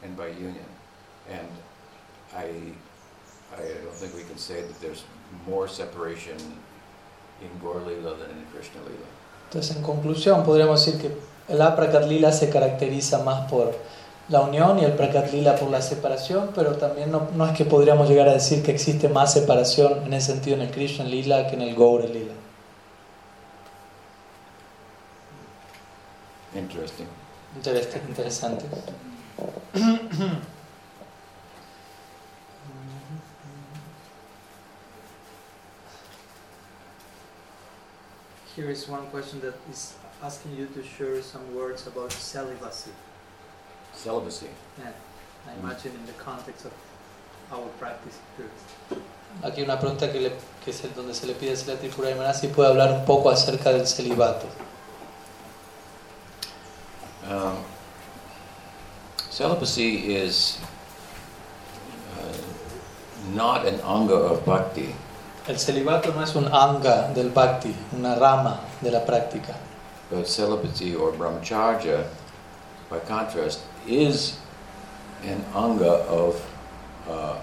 and by union. And I, I don't think we can say that there's more separation in Gaur Leela than in Krishna Leela. Entonces, en conclusión, podríamos decir que el Aprakat Lila se caracteriza más por la unión y el Prakat Lila por la separación, pero también no, no es que podríamos llegar a decir que existe más separación en ese sentido en el Krishna Lila que en el Gaura Lila. Interesting. Interes- Interesante. Here is one question that is asking you to share some words about celibacy. Celibacy. Yeah, I imagine in the context of our practice here. Aquí una pregunta que, le, que es el donde se le pide a Silati Puraimana si puede hablar un poco acerca del celibato. Celibacy is uh, not an anga of bhakti. El celibato no es un anga del bhakti, una rama de la práctica. But celibacy or brahmacharya, by contrast, is an anga of uh,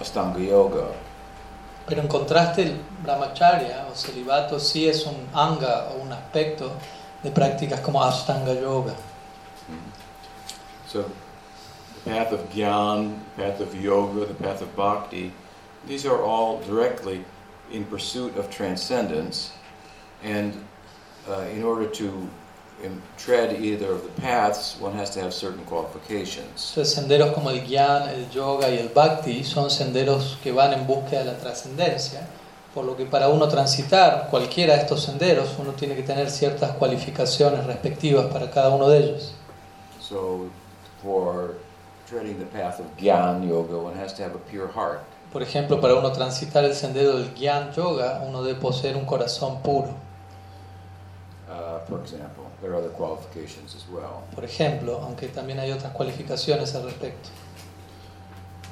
Astanga Yoga. Pero en contraste, el brahmacharya o celibato sí es un anga o un aspecto de prácticas como Ashtanga Yoga. So, the path of Gyan, the path of Yoga, the path of Bhakti, these are all directly in pursuit of transcendence. And uh, in order to um, tread either of the paths, one has to have certain qualifications. Entonces, senderos como el Gyan, el Yoga y el Bhakti son senderos que van en búsqueda de la trascendencia, por lo que para uno transitar cualquiera de estos senderos, uno tiene que tener ciertas cualificaciones respectivas para cada uno de ellos. So, for treading the path of Gyan Yoga, one has to have a pure heart. Por ejemplo, para uno transitar el sendero del Gyan Yoga, uno debe poseer un corazón puro. Uh, for example, there are other qualifications as well. Por ejemplo, aunque también hay otras cualificaciones al respecto.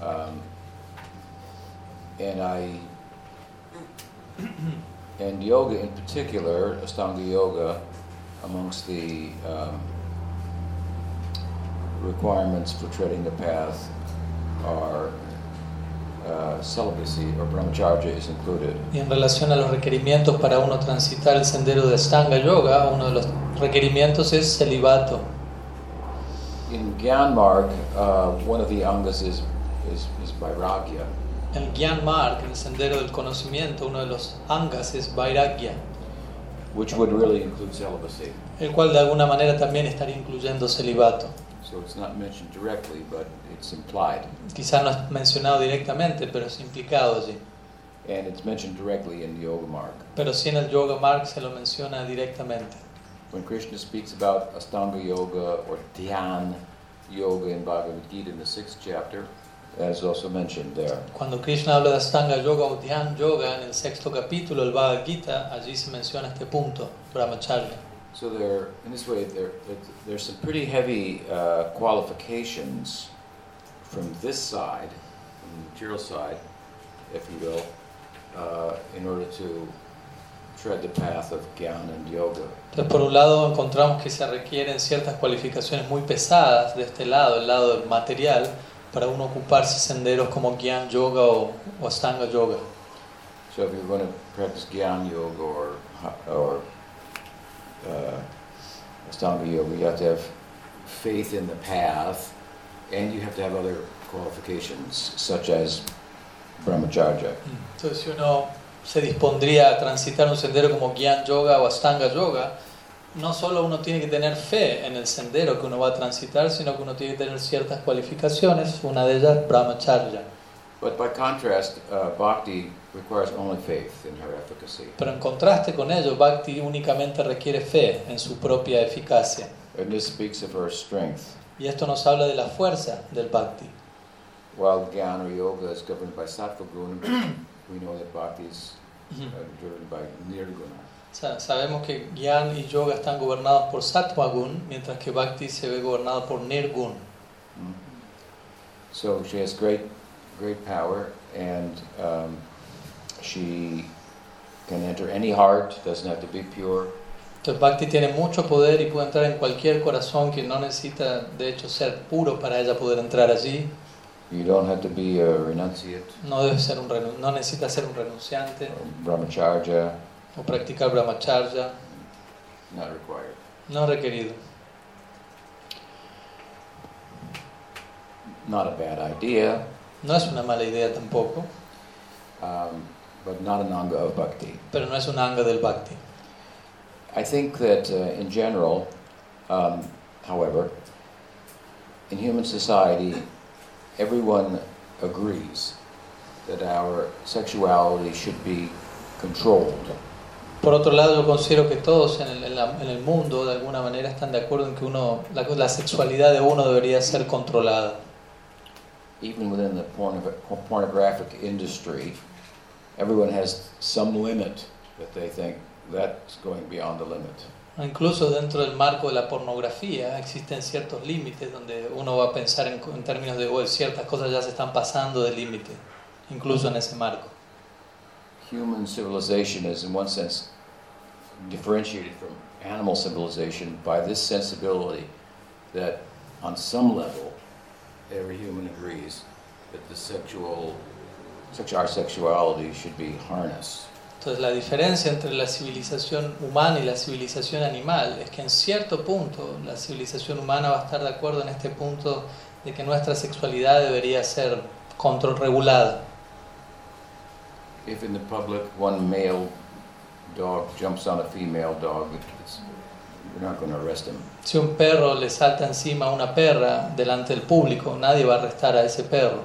Um, and I, and yoga in particular, Astanga Yoga, amongst the um, requirements for treading the path are uh, celibacy or brahmacharya is included. Y en relación a los requerimientos para uno transitar el sendero de Stanga Yoga, uno de los requerimientos es celibato. In Gyanmarg, uh, one of the angas is, is, is vairagya. El Gyan Marg, el sendero del conocimiento, uno de los angas es Vairagya. which would really include celibacy. el cual de alguna manera también estaría incluyendo celibato. So it's not mentioned directly, but it's implied. Quizás no es mencionado directamente, pero es implicado allí. And it's mentioned directly in the Yoga Mark. Pero sí en el Yoga Mark se lo menciona directamente. When Krishna speaks about Astanga Yoga or Dhyan Yoga in Bhagavad Gita in the sixth chapter, that is also mentioned there. Cuando Krishna habla de Astanga Yoga o Dhyan Yoga en el sexto capítulo del Bhagavad Gita, allí se menciona este punto, Brahmacharya. So there, in this way, there, there's some pretty heavy uh, qualifications from this side, from the material side, if you will, uh, in order to tread the path of Gyan and Yoga. Entonces, por un lado, encontramos que se requieren ciertas cualificaciones muy pesadas de este lado, el lado del material, para uno ocuparse senderos como Gyan Yoga o, o Astanga Yoga. So if you're going to practice Gyan Yoga or, or uh, Astanga Yoga, you have to have faith in the path, and you have to have other qualifications, such as Brahmacharya. Entonces, si uno se dispondría a transitar un sendero como Gyan Yoga o Astanga Yoga, no solo uno tiene que tener fe en el sendero que uno va a transitar, sino que uno tiene que tener ciertas cualificaciones, una de ellas Brahmacharya. But by contrast, uh, bhakti requires only faith in her efficacy. Pero en contraste con ello, Bhakti únicamente requiere fe en su propia eficacia. And this speaks of her strength. Y esto nos habla de la fuerza del Bhakti. While Gyan or Yoga is governed by Sattva Guna, we know that bhakti is uh, driven by Nirguna. Sa- Sabemos que Gyan y Yoga están gobernados por Sattva Gun, mientras que Bhakti se ve gobernado por Nirgun. Mm. So she has great, great power, and um, she can enter any heart. Doesn't have to be pure. Entonces Bhakti tiene mucho poder y puede entrar en cualquier corazón que no necesita de hecho ser puro para ella poder entrar allí. You don't have to be a renunciate No debe ser un no necesita ser un renunciante or brahmacharya. o practicar brahmacharya, Not required. no requerido. Not a bad idea, No es una mala idea tampoco, um, but not an anga of bhakti. pero no es un anga del Bhakti. I think that uh, in general, um, however, in human society, everyone agrees that our sexuality should be controlled. Por otro lado, yo considero que todos en el, en la- en el mundo de alguna manera están de acuerdo en que uno, la, la sexualidad de uno debería ser controlada. Even within the porno- pornographic industry, everyone has some limit that they think that's going beyond the limit. Incluso dentro del marco de la pornografía existen ciertos límites donde uno va a pensar en, en términos de "Oye, ciertas cosas ya se están pasando del límite, incluso en ese marco. Human civilization is, in one sense, differentiated from animal civilization by this sensibility that, on some level, every human agrees that the sexual, sex, our sexuality should be harnessed. Entonces la diferencia entre la civilización humana y la civilización animal es que en cierto punto la civilización humana va a estar de acuerdo en este punto de que nuestra sexualidad debería ser control regulada. If in the public one male dog jumps on a female dog, we're not going to arrest him. Si un perro le salta encima a una perra delante del público, nadie va a arrestar a ese perro.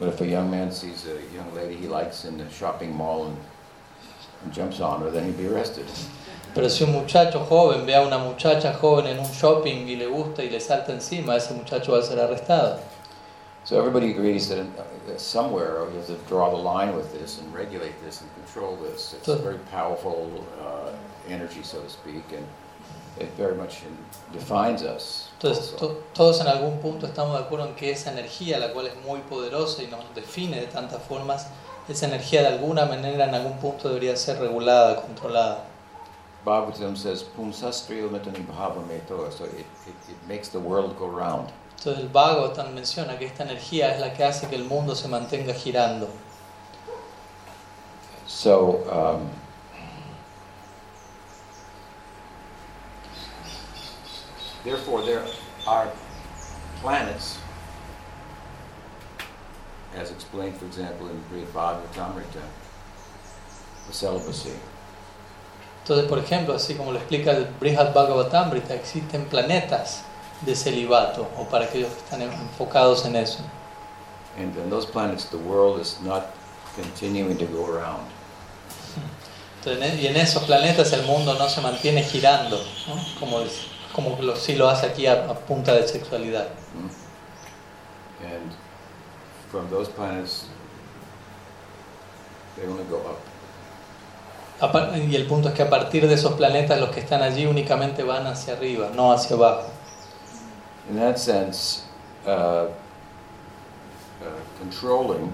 But if a young man sees a young lady he likes in the shopping mall and, and jumps on her, then he'd be arrested. Pero si un muchacho joven ve a una muchacha joven en un shopping y le gusta y le salta encima, ese muchacho va a ser arrestado. So everybody agrees that uh, somewhere you have to draw the line with this and regulate this and control this. It's a very powerful uh, energy, so to speak, and it very much in- defines us. Entonces, to- todos en algún punto estamos de acuerdo en que esa energía, la cual es muy poderosa y nos define de tantas formas, esa energía de alguna manera en algún punto debería ser regulada, controlada. Bhagavatam says, Pumsastriyo metani bhavameto, so it, it, it makes the world go round. Entonces el Bhagavatam menciona que esta energía es la que hace que el mundo se mantenga girando. So, um, therefore, there are planets, as explained, for example, in Great Bhagavatamrita, the celibacy. Entonces, por ejemplo, así como lo explica el Brihad Bhagavatamrita, existen planetas de celibato o para aquellos que están enfocados en eso. And in those planets, the world is not continuing to go around. Entonces, y en esos planetas el mundo no se mantiene girando, ¿no? como, es- como lo, sí lo hace aquí a, a punta de sexualidad. Hmm? And from those planets, they only go up. Y el punto es que a partir de esos planetas los que están allí únicamente van hacia arriba, no hacia abajo. In that sense, uh, uh, controlling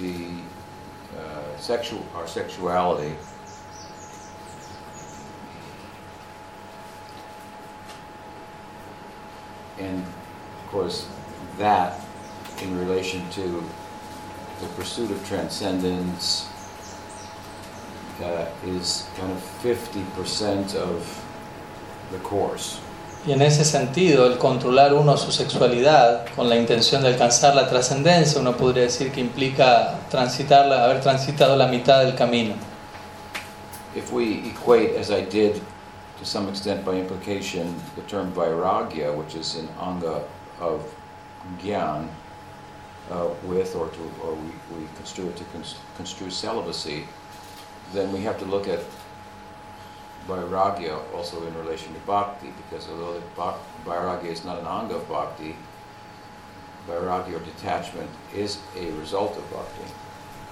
the uh, sexual, our sexuality and of course that in relation to the pursuit of transcendence uh, is kind of 50% of the course. Y en ese sentido, el controlar uno su sexualidad con la intención de alcanzar la trascendencia, uno podría decir que implica transitarla, haber transitado la mitad del camino. If we equate, as I did to some extent by implication, the term vairagya, which is an anga of gyan, uh, with, or, to, or we, we construe it to cons- construe celibacy, then we have to look at vairagya also in relation to bhakti, because although bhak- vairagya is not an anga of bhakti, vairagya or detachment is a result of bhakti.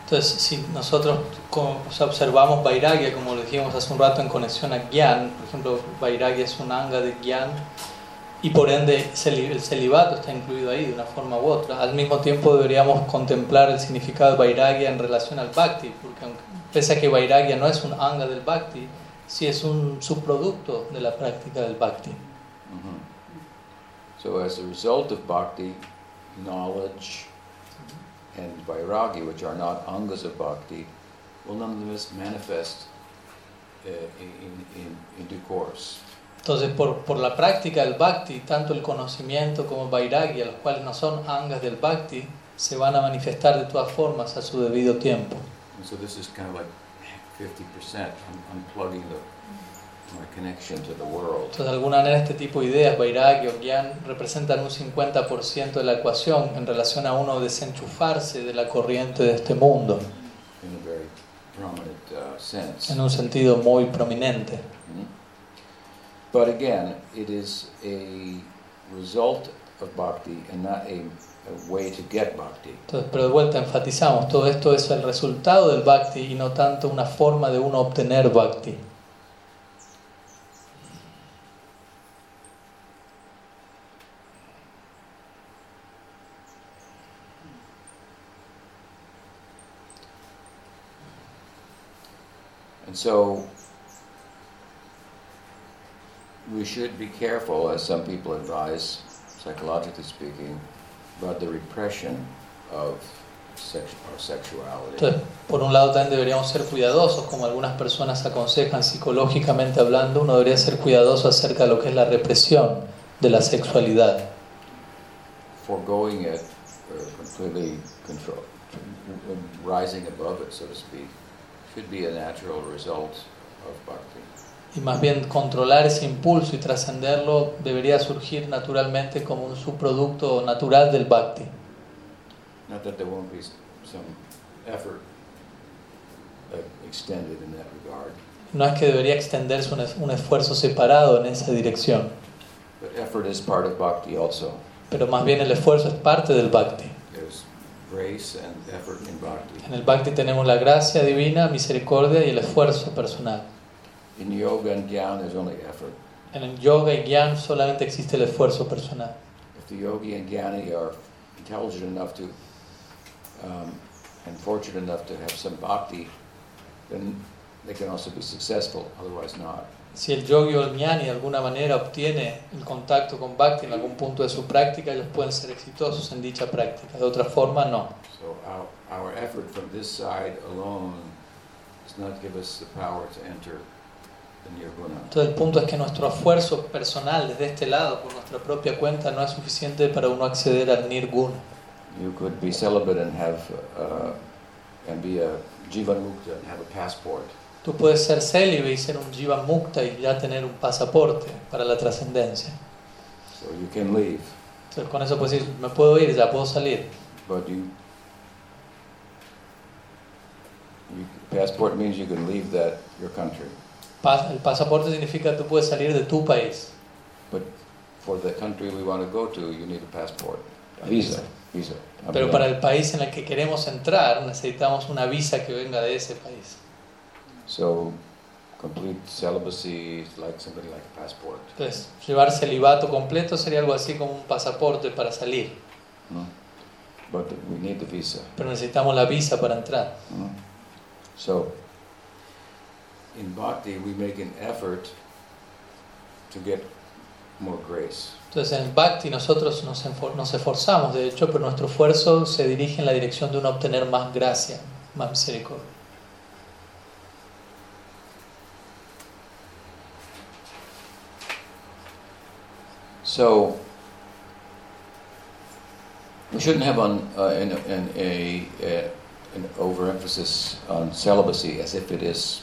Entonces, si nosotros observamos Vairagya, como lo dijimos hace un rato en conexión a Gyan, por ejemplo, Vairagya es un anga de Gyan, y por ende el celibato está incluido ahí de una forma u otra. Al mismo tiempo deberíamos contemplar el significado de Vairagya en relación al Bhakti, porque pese a que Vairagya no es un anga del Bhakti, sí es un subproducto de la práctica del Bhakti. Mhm. So as a result of bhakti, knowledge and vairagya, which are not angas of bhakti, will nonetheless manifest uh, in, in, in due course. Entonces, por, por la práctica del Bhakti, tanto el conocimiento como Vairagya, los cuales no son angas del Bhakti, se van a manifestar de todas formas a su debido tiempo. And so this is kind of like 50%, un- unplugging the, Entonces, de alguna manera, este tipo de ideas, Vairagya o Gyan, representan un 50% de la ecuación en relación a uno desenchufarse de la corriente de este mundo, in a very prominent uh, sense. en un sentido muy prominente. Mhm. But again, it is a result of bhakti and not a, a way to get bhakti. Entonces, pero de vuelta enfatizamos, todo esto es el resultado del Bhakti y no tanto una forma de uno obtener Bhakti. And so we should be careful, as some people advise, psychologically speaking, about the repression of sex, our sexuality. Entonces, por un lado también deberíamos ser cuidadosos, como algunas personas aconsejan psicológicamente hablando, uno debería ser cuidadoso acerca de lo que es la represión de la sexualidad. Foregoing it or completely control, rising above it, so to speak, should be a natural result of bhakti. Y más bien controlar ese impulso y trascenderlo debería surgir naturalmente como un subproducto natural del bhakti. Not that there won't be some effort extended in that regard, No es que debería extenderse un, es- un esfuerzo separado en esa dirección, but effort is part of bhakti also. pero más bien el esfuerzo es parte del bhakti. Grace and effort in bhakti. En el bhakti tenemos la gracia divina, misericordia y el esfuerzo personal. In yoga and jnana, there's only effort. En el yoga y gyan solamente existe el esfuerzo personal. If the yogi and jnani are intelligent enough to, um, and fortunate enough to have some bhakti, then they can also be successful, otherwise not. Si el yogi o el jnani de alguna manera obtiene el contacto con bhakti en algún punto de su práctica, ellos pueden ser exitosos en dicha práctica. De otra forma, no. So our, our effort from this side alone does not give us the power to enter. Entonces el punto es que nuestro esfuerzo personal desde este lado, por nuestra propia cuenta, no es suficiente para uno acceder al nirguna. You could be celibate and have, uh, and be a Jivan Mukta and have a passport. Tú puedes ser célibe y ser un jiva mukta y ya tener un pasaporte para la trascendencia. So you can leave, Entonces con eso puedes decir, me puedo ir, ya puedo salir. but you, you passport means you can leave that your country. Pa- el pasaporte significa que tú puedes salir de tu país. But for the country we want to go to, you need a passport, a visa, visa. Pero para el país en el que queremos entrar necesitamos una visa que venga de ese país. So complete celibacy is like somebody like a passport. Entonces, llevar celibato completo sería algo así como un pasaporte para salir, Mm. But we need the visa. pero necesitamos la visa para entrar. Mm. So, in bhakti, we make an effort to get more grace. Entonces en Bhakti nosotros nos, nos esforzamos, de hecho, pero nuestro esfuerzo se dirige en la dirección de un obtener más gracia, más misericordia. So, we shouldn't have on, uh, an, an, a, a, an overemphasis on celibacy as if it is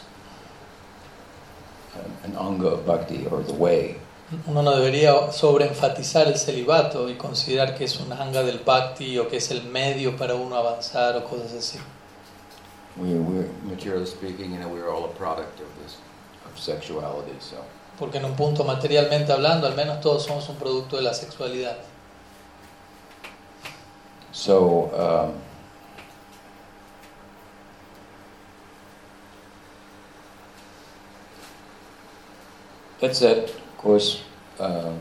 an, an anga of bhakti or the way. Uno no debería sobreenfatizar el celibato y considerar que es un anga del Bhakti o que es el medio para uno avanzar o cosas así. We, we're, materially speaking, you know, we're all a product of this, of sexuality, so. Porque en un punto materialmente hablando, al menos todos somos un producto de la sexualidad. So, um, that said, of course, um,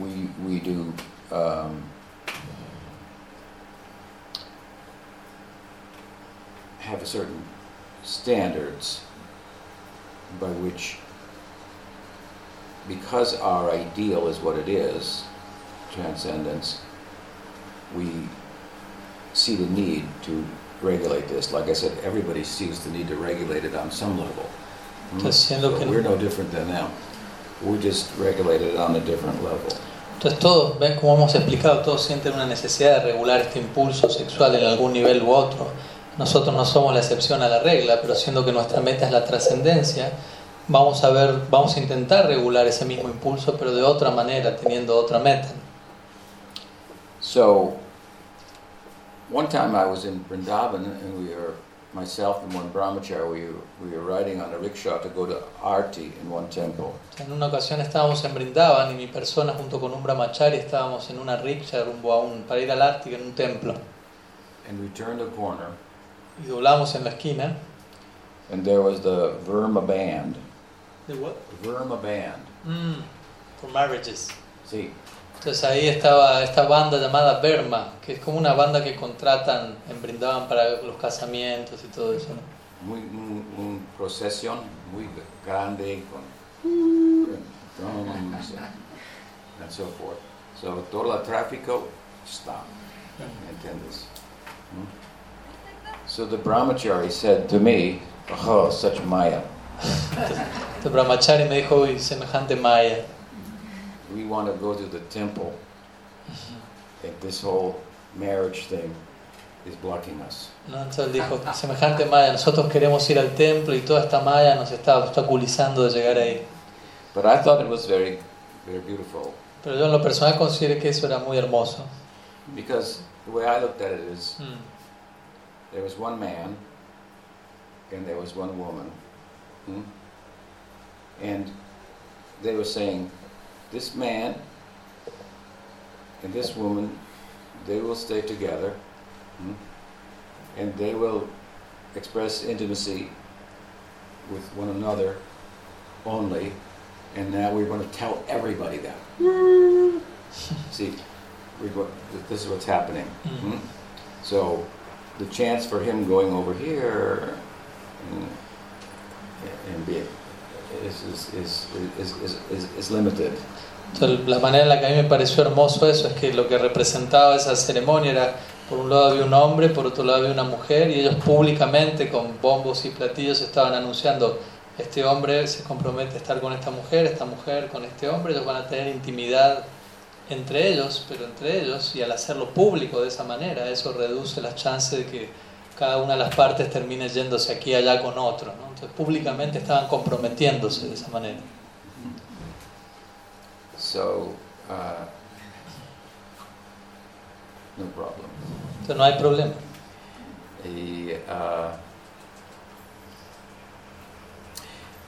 we we do um, have certain standards by which, because our ideal is what it is, transcendence, we see the need to regulate this. Like I said, everybody sees the need to regulate it on some level. Mm. We're no different than them. We just regulate it on a different level. Entonces todos, ven como hemos explicado, todos sienten una necesidad de regular este impulso sexual en algún nivel u otro. Nosotros no somos la excepción a la regla, pero siendo que nuestra meta es la trascendencia, vamos a ver, vamos a intentar regular ese mismo impulso, pero de otra manera, teniendo otra meta. So, one time I was in Vrindavan and we were, myself and one brahmachari, we were, we were riding on a rickshaw to go to Arti in one temple. En una ocasión estábamos en Brindavan y mi persona junto con un brahmachari estábamos en una rickshaw rumbo a un, para ir al Ártico en un templo. And we turned a corner Y doblamos en la esquina. and there was the Verma band. ¿De what? Verma band. Mm, for marriages. See, Entonces ahí estaba esta banda llamada Berma, que es como una banda que contratan en Brindavan para los casamientos y todo eso. ¿no? muy, un procesión muy grande con drums and so forth. So todo el tráfico stop. ¿Entiendes? Hmm? So the brahmachari said to me, oh, such maya. Este brahmachari me dijo, uy, semejante maya. We want to go to the temple. And this whole marriage thing is blocking us. ¿no? Entonces él dijo, semejante maya, nosotros queremos ir al templo y toda esta maya nos está obstaculizando de llegar ahí. But I thought it was very, very beautiful Pero yo en lo personal consideré que eso era muy hermoso. because the way I looked at it is Mm. there was one man and there was one woman. Hmm? And they were saying, this man and this woman, they will stay together hmm? and they will express intimacy with one another only. And now we're going to tell everybody that. See, go- this is what's happening. Mm. Hmm? So the chance for him going over here and, is, is, is limited. Entonces, la manera en la que a mí me pareció hermoso eso es que lo que representaba esa ceremonia era, por un lado había un hombre, por otro lado había una mujer, y ellos públicamente con bombos y platillos estaban anunciando, este hombre se compromete a estar con esta mujer, esta mujer con este hombre, ellos van a tener intimidad entre ellos, pero entre ellos, y al hacerlo público de esa manera, eso reduce las chances de que cada una de las partes termine yéndose aquí y allá con otro. ¿no? Entonces públicamente estaban comprometiéndose de esa manera. So, uh, no problem. Entonces no hay problema. The, uh,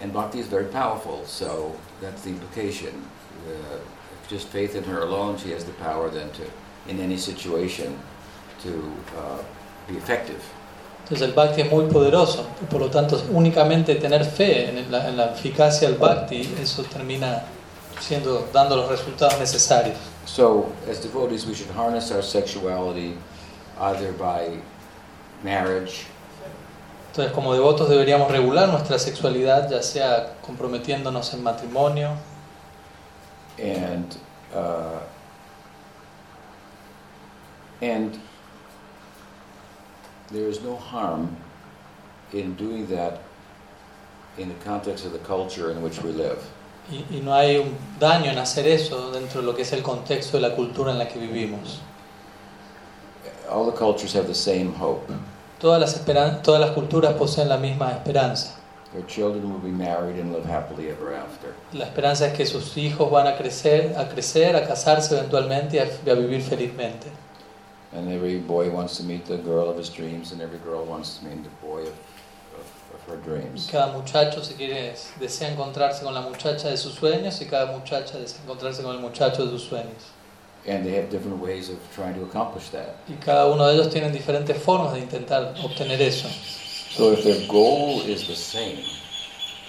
and bhakti is very powerful, so that's the implication. Uh, just faith in her alone, she has the power then to, in any situation, to uh, be effective. Entonces el bhakti es muy poderoso, por lo tanto únicamente tener fe en la, en la eficacia del bhakti, eso termina siendo, dando los resultados necesarios. So, as devotees, we should harness our sexuality either by marriage Entonces como devotos deberíamos regular nuestra sexualidad, ya sea comprometiéndonos en matrimonio, and uh, and there is no harm in doing that in the context of the culture in which we live. y, y no hay un daño en hacer eso dentro de lo que es el contexto de la cultura en la que vivimos. All the cultures have the same hope. Todas las, esperan- todas las culturas poseen la misma esperanza. Their children will be married and live happily ever after. La esperanza es que sus hijos van a crecer, a crecer, a casarse eventualmente y a, y a vivir felizmente. And every boy wants to meet the girl of his dreams, and every girl wants to meet the boy of, of, of her dreams. cada muchacho se quiere, desea encontrarse con la muchacha de sus sueños y cada muchacha desea encontrarse con el muchacho de sus sueños. And they have different ways of trying to accomplish that. Y cada uno de ellos tiene diferentes formas de intentar obtener eso. So if their goal is the same,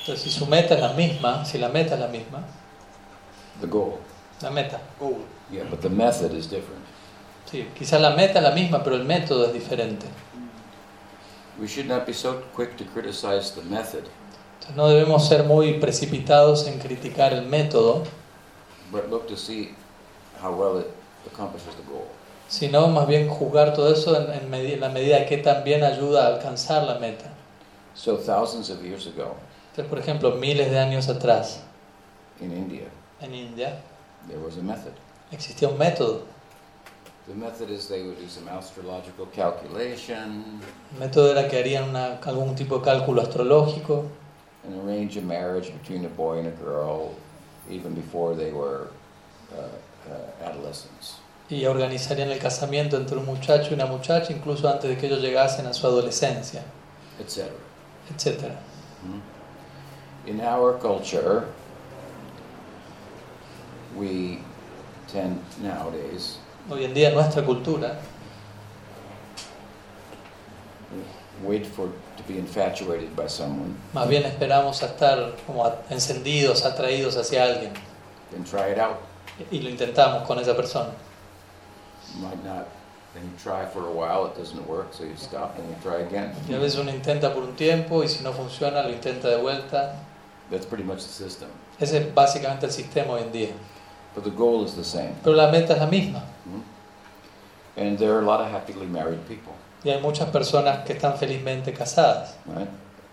Entonces, si su meta es la misma, si la meta es la misma, the goal, la meta, goal. yeah, but the method is different. Sí, quizás la meta es la misma, pero el método es diferente. We should not be so quick to criticize the method, Entonces, no debemos ser muy precipitados en criticar el método, but look to see how well it accomplishes the goal. sino más bien juzgar todo eso en, en medi- en la medida que también ayuda a alcanzar la meta. So thousands of years ago Entonces, por ejemplo, miles de años atrás, in India, en India, there was a method. existía un método. The method is they would do some astrological calculation El método era que harían una- algún tipo de cálculo astrológico and arrange a marriage between a boy and a girl even before they were uh, uh, adolescents. y organizarían el casamiento entre un muchacho y una muchacha incluso antes de que ellos llegasen a su adolescencia, etc. etc. In our culture, we tend nowadays Hoy en día en nuestra cultura wait for to be infatuated by someone más bien esperamos a estar como encendidos, atraídos hacia alguien and try it out. y lo intentamos con esa persona. Might not, then you try for a while, it doesn't work, so you stop and you try again. Y a veces uno intenta por un tiempo y si no funciona lo intenta de vuelta. That's pretty much the system. Ese es básicamente el sistema hoy en día. But the goal is the same. Pero la meta es la misma. Mm-hmm. And there are a lot of happily married people, Y hay muchas personas que están felizmente casadas. right?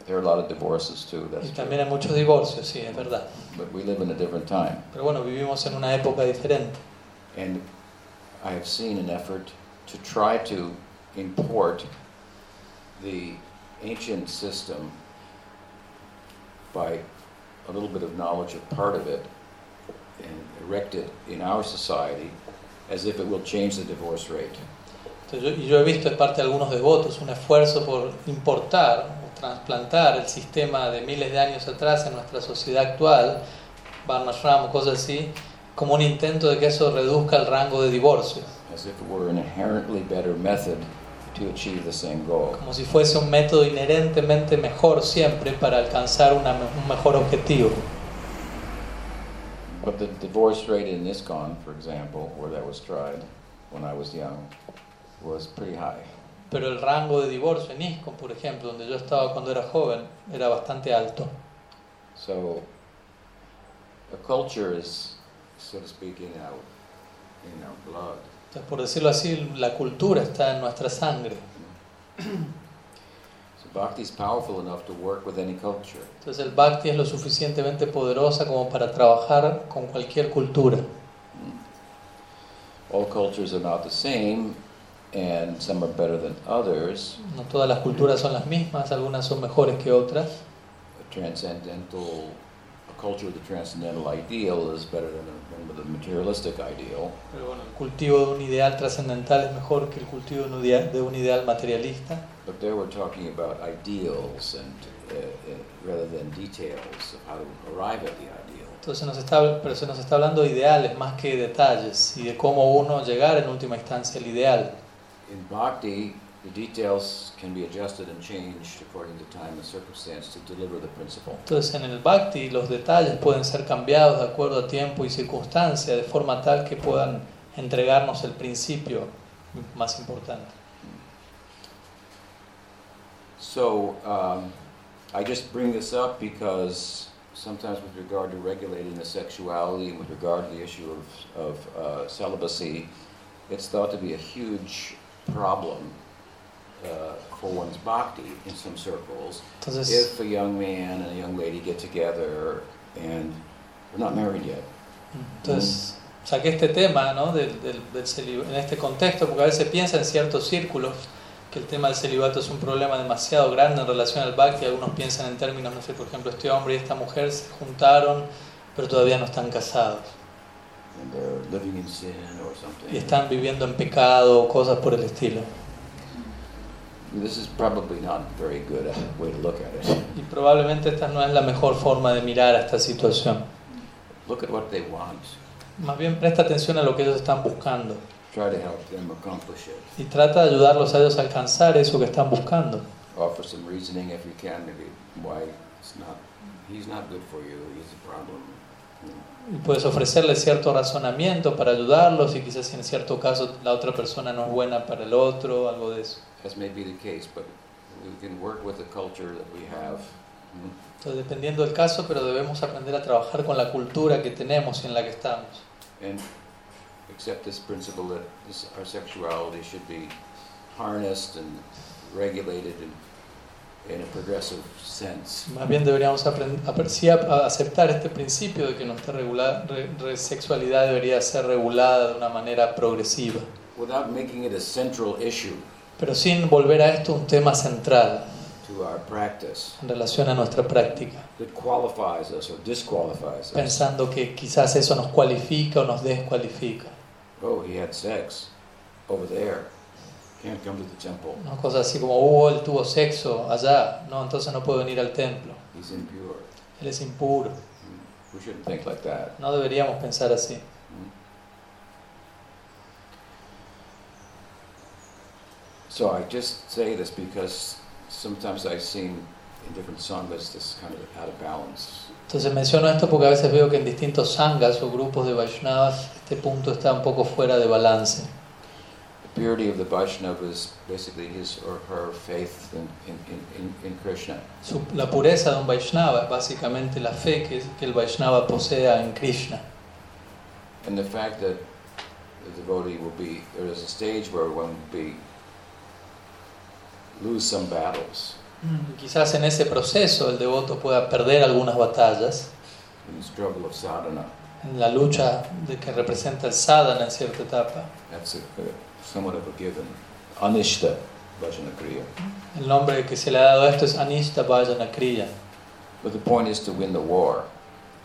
There are a lot of divorces too, Y that's true. también hay muchos divorcios, sí, es verdad. But we live in a different time. Pero bueno, vivimos en una época diferente. And I have seen an effort to try to import the ancient system by a little bit of knowledge of part of it and erect it in our society as if it will change the divorce rate. Entonces, yo, he visto de parte de algunos devotos un esfuerzo por importar o trasplantar el sistema de miles de años atrás en nuestra sociedad actual, Varnashram o cosas así, como un intento de que eso reduzca el rango de divorcio, as if it were an inherently better method to achieve the same goal. como si fuese un método inherentemente mejor siempre para alcanzar una un mejor objetivo. But the divorce rate in ISKCON, for example, where that was tried when I was young, was pretty high. Pero el rango de divorcio en ISKCON, por ejemplo, donde yo estaba cuando era joven, era bastante alto. So, a culture is, so to speak, in our, in our blood. Entonces, por decirlo así, la cultura está en nuestra sangre. Bhakti is powerful enough to work with any culture. Entonces el bhakti es lo suficientemente poderosa como para trabajar con cualquier cultura. All cultures are not the same, and some are better than others. No todas las culturas son las mismas, algunas son mejores que otras. A transcendental, a culture of the transcendental ideal is better than a, than the materialistic ideal. Pero bueno, el cultivo de un ideal trascendental es mejor que el cultivo de un ideal materialista. But there we're talking about ideals and uh, uh, rather than details of how to arrive at the ideal. Entonces nos está, pero se nos está hablando de ideales más que detalles y de cómo uno llegar en última instancia al ideal. In bhakti, the details can be adjusted and changed according to time and circumstance to deliver the principle. Entonces en el bhakti los detalles pueden ser cambiados de acuerdo a tiempo y circunstancia de forma tal que puedan entregarnos el principio más importante. So um, I just bring this up because sometimes with regard to regulating the sexuality and with regard to the issue of, of uh, celibacy, it's thought to be a huge problem uh, for one's bhakti in some circles. If a young man and a young lady get together and they're not married yet, entonces saqué este tema ¿no? del, del, del en este contexto porque a veces piensa en ciertos círculos que el tema del celibato es un problema demasiado grande en relación al bhakti. Algunos piensan en términos, no sé, por ejemplo, este hombre y esta mujer se juntaron pero todavía no están casados and they're living in sin or something. y están viviendo en pecado o cosas por el estilo. This is probably not a very good uh, way to look at it. Y probablemente esta no es la mejor forma de mirar a esta situación. Look at what they want. Más bien presta atención a lo que ellos están buscando Try to help them accomplish it. y trata de ayudarlos a ellos a alcanzar eso que están buscando. Offer some reasoning if you can, maybe why it's not. He's not good for you. He's a problem. Y puedes ofrecerle cierto razonamiento para ayudarlos y quizás en cierto caso la otra persona no es buena para el otro, algo de eso. As may be the case, but we can work with the culture that we have. Entonces, dependiendo del caso, pero debemos aprender a trabajar con la cultura que tenemos y en la que estamos. And accept this principle that this, our sexuality should be harnessed and regulated in, in a progressive sense. Más bien deberíamos aceptar este principio de que nuestra re- sexualidad debería ser regulada de una manera progresiva, Without making it a central issue pero sin volver a esto un tema central to our practice en relación a nuestra práctica, that qualifies us or disqualifies us. pensando que quizás eso nos cualifica o nos descualifica. Oh, he had sex over there. Can't come to the temple. ¿no? Cosas así como, oh, él tuvo sexo allá, no, entonces no puede venir al templo, He's impure. él es impuro. Mm. We shouldn't think like that. No deberíamos pensar así. Mm. So I just say this because sometimes I've seen in different sanghas this kind of out of balance. Entonces menciono esto porque a veces veo que en distintos sanghas o grupos de Vaishnavas este punto está un poco fuera de balance. The purity of the Vaishnava is basically his or her faith in, in, in, in, in Krishna. La pureza de un Vaishnava es básicamente la fe que, que el Vaishnava posea en Krishna. And the fact that the devotee will be, there is a stage where one will be, lose some battles Y Quizás en ese proceso el devoto pueda perder algunas batallas en la lucha de que representa el sadhana en cierta etapa. Anishta Bhajana Kriya. El nombre que se le ha dado a esto es Anishta Vajana Kriya. But the point is to win the war,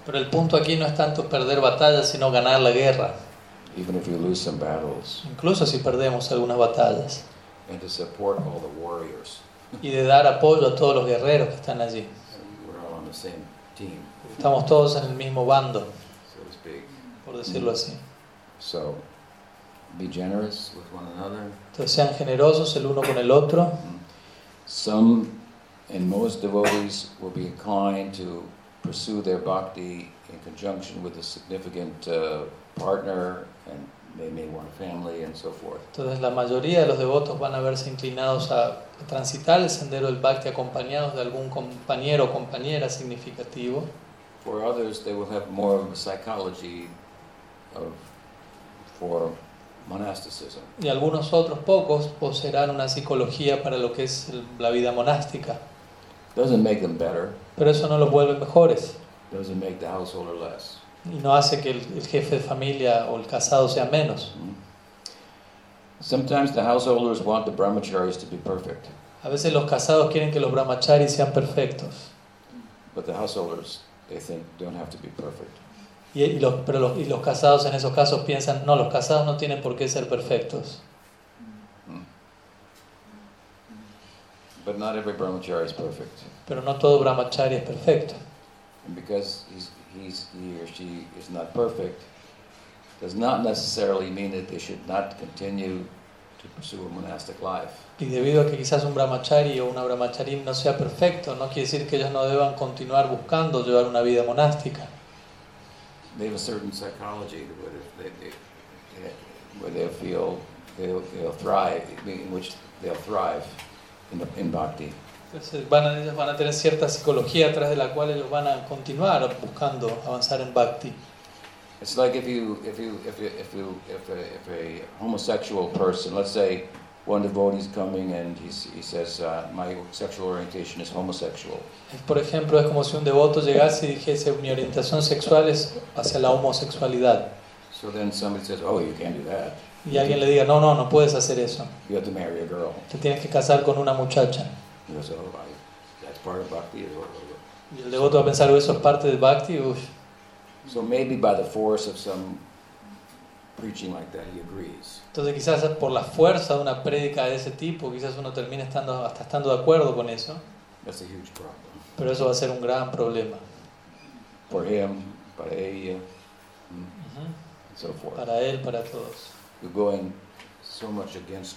Pero el punto aquí no es tanto perder batallas, sino ganar la guerra, even if you lose some battles, incluso si perdemos algunas batallas, and to support all the warriors. Y de dar apoyo a todos los guerreros que están allí. We're all on the same team, Estamos todos en el mismo bando, por decirlo así. So, be generous with one another. Entonces sean generosos el uno con el otro. Some and most devotees will be inclined to pursue their bhakti in conjunction with a significant uh, partner, and they may want a family and so forth. Entonces la mayoría de los devotos van a verse inclinados a transitar el sendero del bhakti acompañados de algún compañero o compañera significativo. For others, they will have more of a psychology of for monasticism. Y algunos otros pocos poseerán una psicología para lo que es la vida monástica. Doesn't make them better. Pero eso no los vuelve mejores Doesn't make the householder less. Y no hace que el, el jefe de familia o el casado sea menos. Sometimes the householders want the brahmacharis to be perfect, A veces los casados quieren que los brahmacharis sean perfectos, but the householders, they think, don't have to be perfect. y, y los, pero los, y los casados en esos casos piensan, no, los casados no tienen por qué ser perfectos. But not every brahmachari is perfect. Pero no todo brahmachari es perfecto. And because he's, he's, he or she is not perfect, does not necessarily mean that they should not continue to pursue a monastic life. Y debido a que quizás un brahmachari o una brahmachari no sea perfecto, no quiere decir que ellos no deban continuar buscando llevar una vida monástica. They have a certain psychology where they, they, they, where they feel they'll, they'll thrive, in which they'll thrive in, the, in bhakti. Entonces van a, ellos van a tener cierta psicología atrás de la cual ellos van a continuar buscando avanzar en bhakti. It's like if you, if you, if you, if you, if a, if a homosexual person, let's say one devotee is coming and he's, he says, uh, my sexual orientation is homosexual. Por ejemplo, es como si un devoto llegase y dijese mi orientación sexual es hacia la homosexualidad. So then somebody says, oh, you can't do that. Y alguien le diga, no, no, no puedes hacer eso. You have to marry a girl. Te tienes que casar con una muchacha. Goes, oh, I, that's part of bhakti. Y el devoto va a pensar, "Oh, eso es parte del bhakti. Uy. So maybe by the force of some preaching like that, he agrees. Entonces quizás por la fuerza de una prédica de ese tipo, quizás uno termine estando, hasta estando de acuerdo con eso. That's a huge problem. Pero eso va a ser un gran problema. For him, para ella, mm, Ujú. and so forth. Para él, para todos. You're going so much against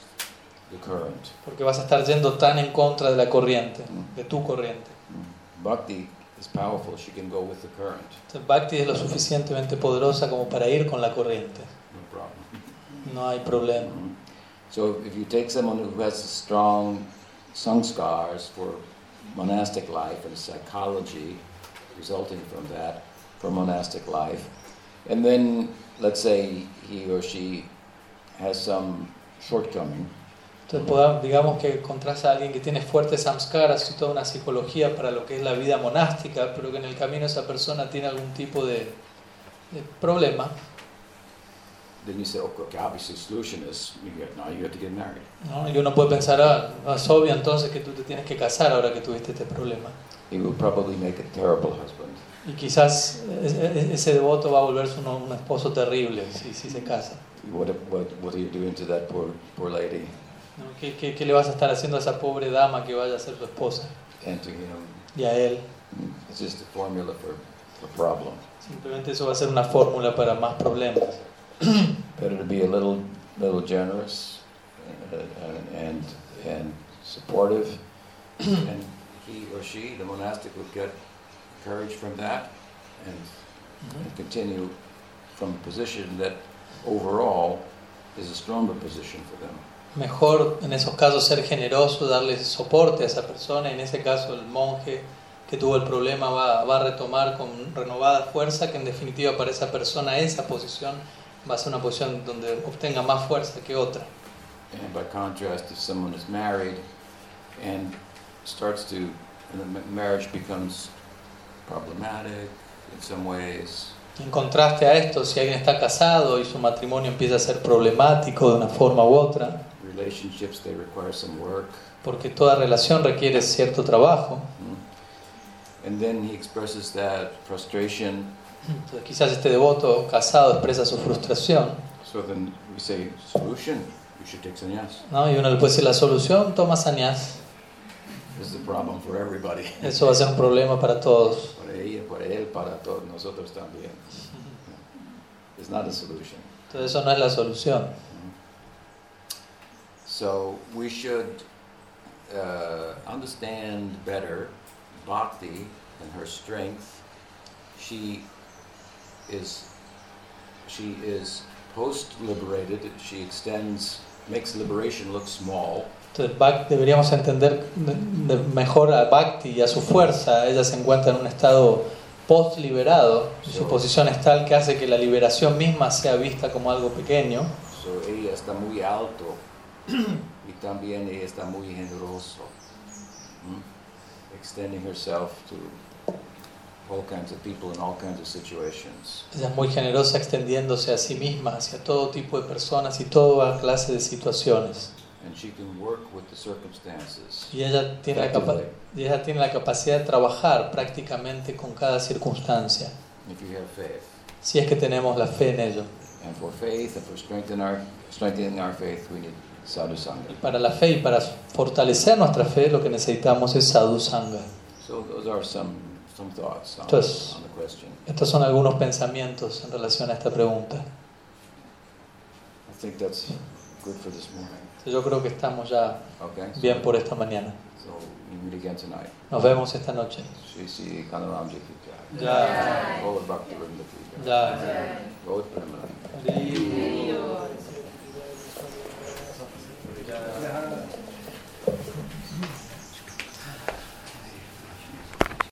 the current. Porque vas a estar yendo tan en contra de la corriente, de tu corriente. Mm. Bhakti is powerful. She can go with the current. Entonces, Bhakti es lo suficientemente poderosa como para ir con la corriente. No problem. No hay problema. Mhm. So if you take someone who has strong sanskars for monastic life and psychology resulting from that for monastic life, and then let's say he or she has some shortcoming, Entonces, podamos- digamos que encontrás a alguien que tiene fuertes samskaras y toda una psicología para lo que es la vida monástica, pero que en el camino esa persona tiene algún tipo de, de problema, then you say, okay, okay, obviously the solution is you get, now you have to get married. ¿no? y uno puede pensar, ah, no, es obvio entonces que tú te tienes que casar ahora que tuviste este problema. He will probably make a terrible husband. Y quizás e- e- ese devoto va a volverse un, un esposo terrible si, si se casa. What, what, what are you doing to that poor, poor lady ¿no? ¿Qué, qué, qué le vas a estar haciendo a esa pobre dama que vaya a ser tu esposa? and to him? Y a él. It's just a formula for, for problem. Simplemente eso va a ser una fórmula para más problemas. Better to be a little, little generous uh, and, and, and supportive, and he or she, the monastic, would get courage from that and, and continue from a position that overall is a stronger position for them. Mejor en esos casos ser generoso, darle soporte a esa persona. En ese caso el monje que tuvo el problema va, va a retomar con renovada fuerza, que en definitiva para esa persona esa posición va a ser una posición donde obtenga más fuerza que otra. And by contrast, if someone is married and starts to, and the ma- marriage becomes problematic in some ways, En contraste a esto, si alguien está casado y su matrimonio empieza a ser problemático de una forma u otra, relationships, they require some work. porque toda relación requiere cierto trabajo, Mm. And then he expresses that frustration. entonces quizás este devoto casado expresa su frustración, So then we say, solution, you should take sannyas. ¿no? y uno le puede decir la solución, toma sannyas. This is a problem for everybody. Eso va a ser un problema para todos. para ella, para él, para todos nosotros también. It's not a solution. Entonces eso no es la solución. So we should uh, understand better Bhakti and her strength. She is she is post-liberated. She extends, makes liberation look small. Entonces deberíamos entender de- de mejor a Bhakti y a su fuerza. Ella se encuentra en un estado post-liberado y su posición es tal que hace que la liberación misma sea vista como algo pequeño. So ella está muy alto y también ella está muy generoso. Mm? Extending herself to all kinds of people in all kinds of situations. Ella es muy generosa extendiéndose a sí misma hacia todo tipo de personas y toda clase de situaciones. And she can work with the circumstances. Y ella tiene, la capa- Effectively. y ella tiene la capacidad de trabajar prácticamente con cada circunstancia, If you have faith. si es que tenemos la fe en ello. And for faith and for strengthening our, strengthening our faith, we need sadhu sangha. Y para la fe y para fortalecer nuestra fe lo que necesitamos es sadhu sangha. So those are some, some thoughts on, Entonces- on the question. Estos son algunos pensamientos en relación a esta pregunta. I think that's good for this morning. Yo creo que estamos ya Okay? So, bien por esta mañana. so we meet again tonight. Nos vemos esta noche. Shri Sri ki jai. Jai. لها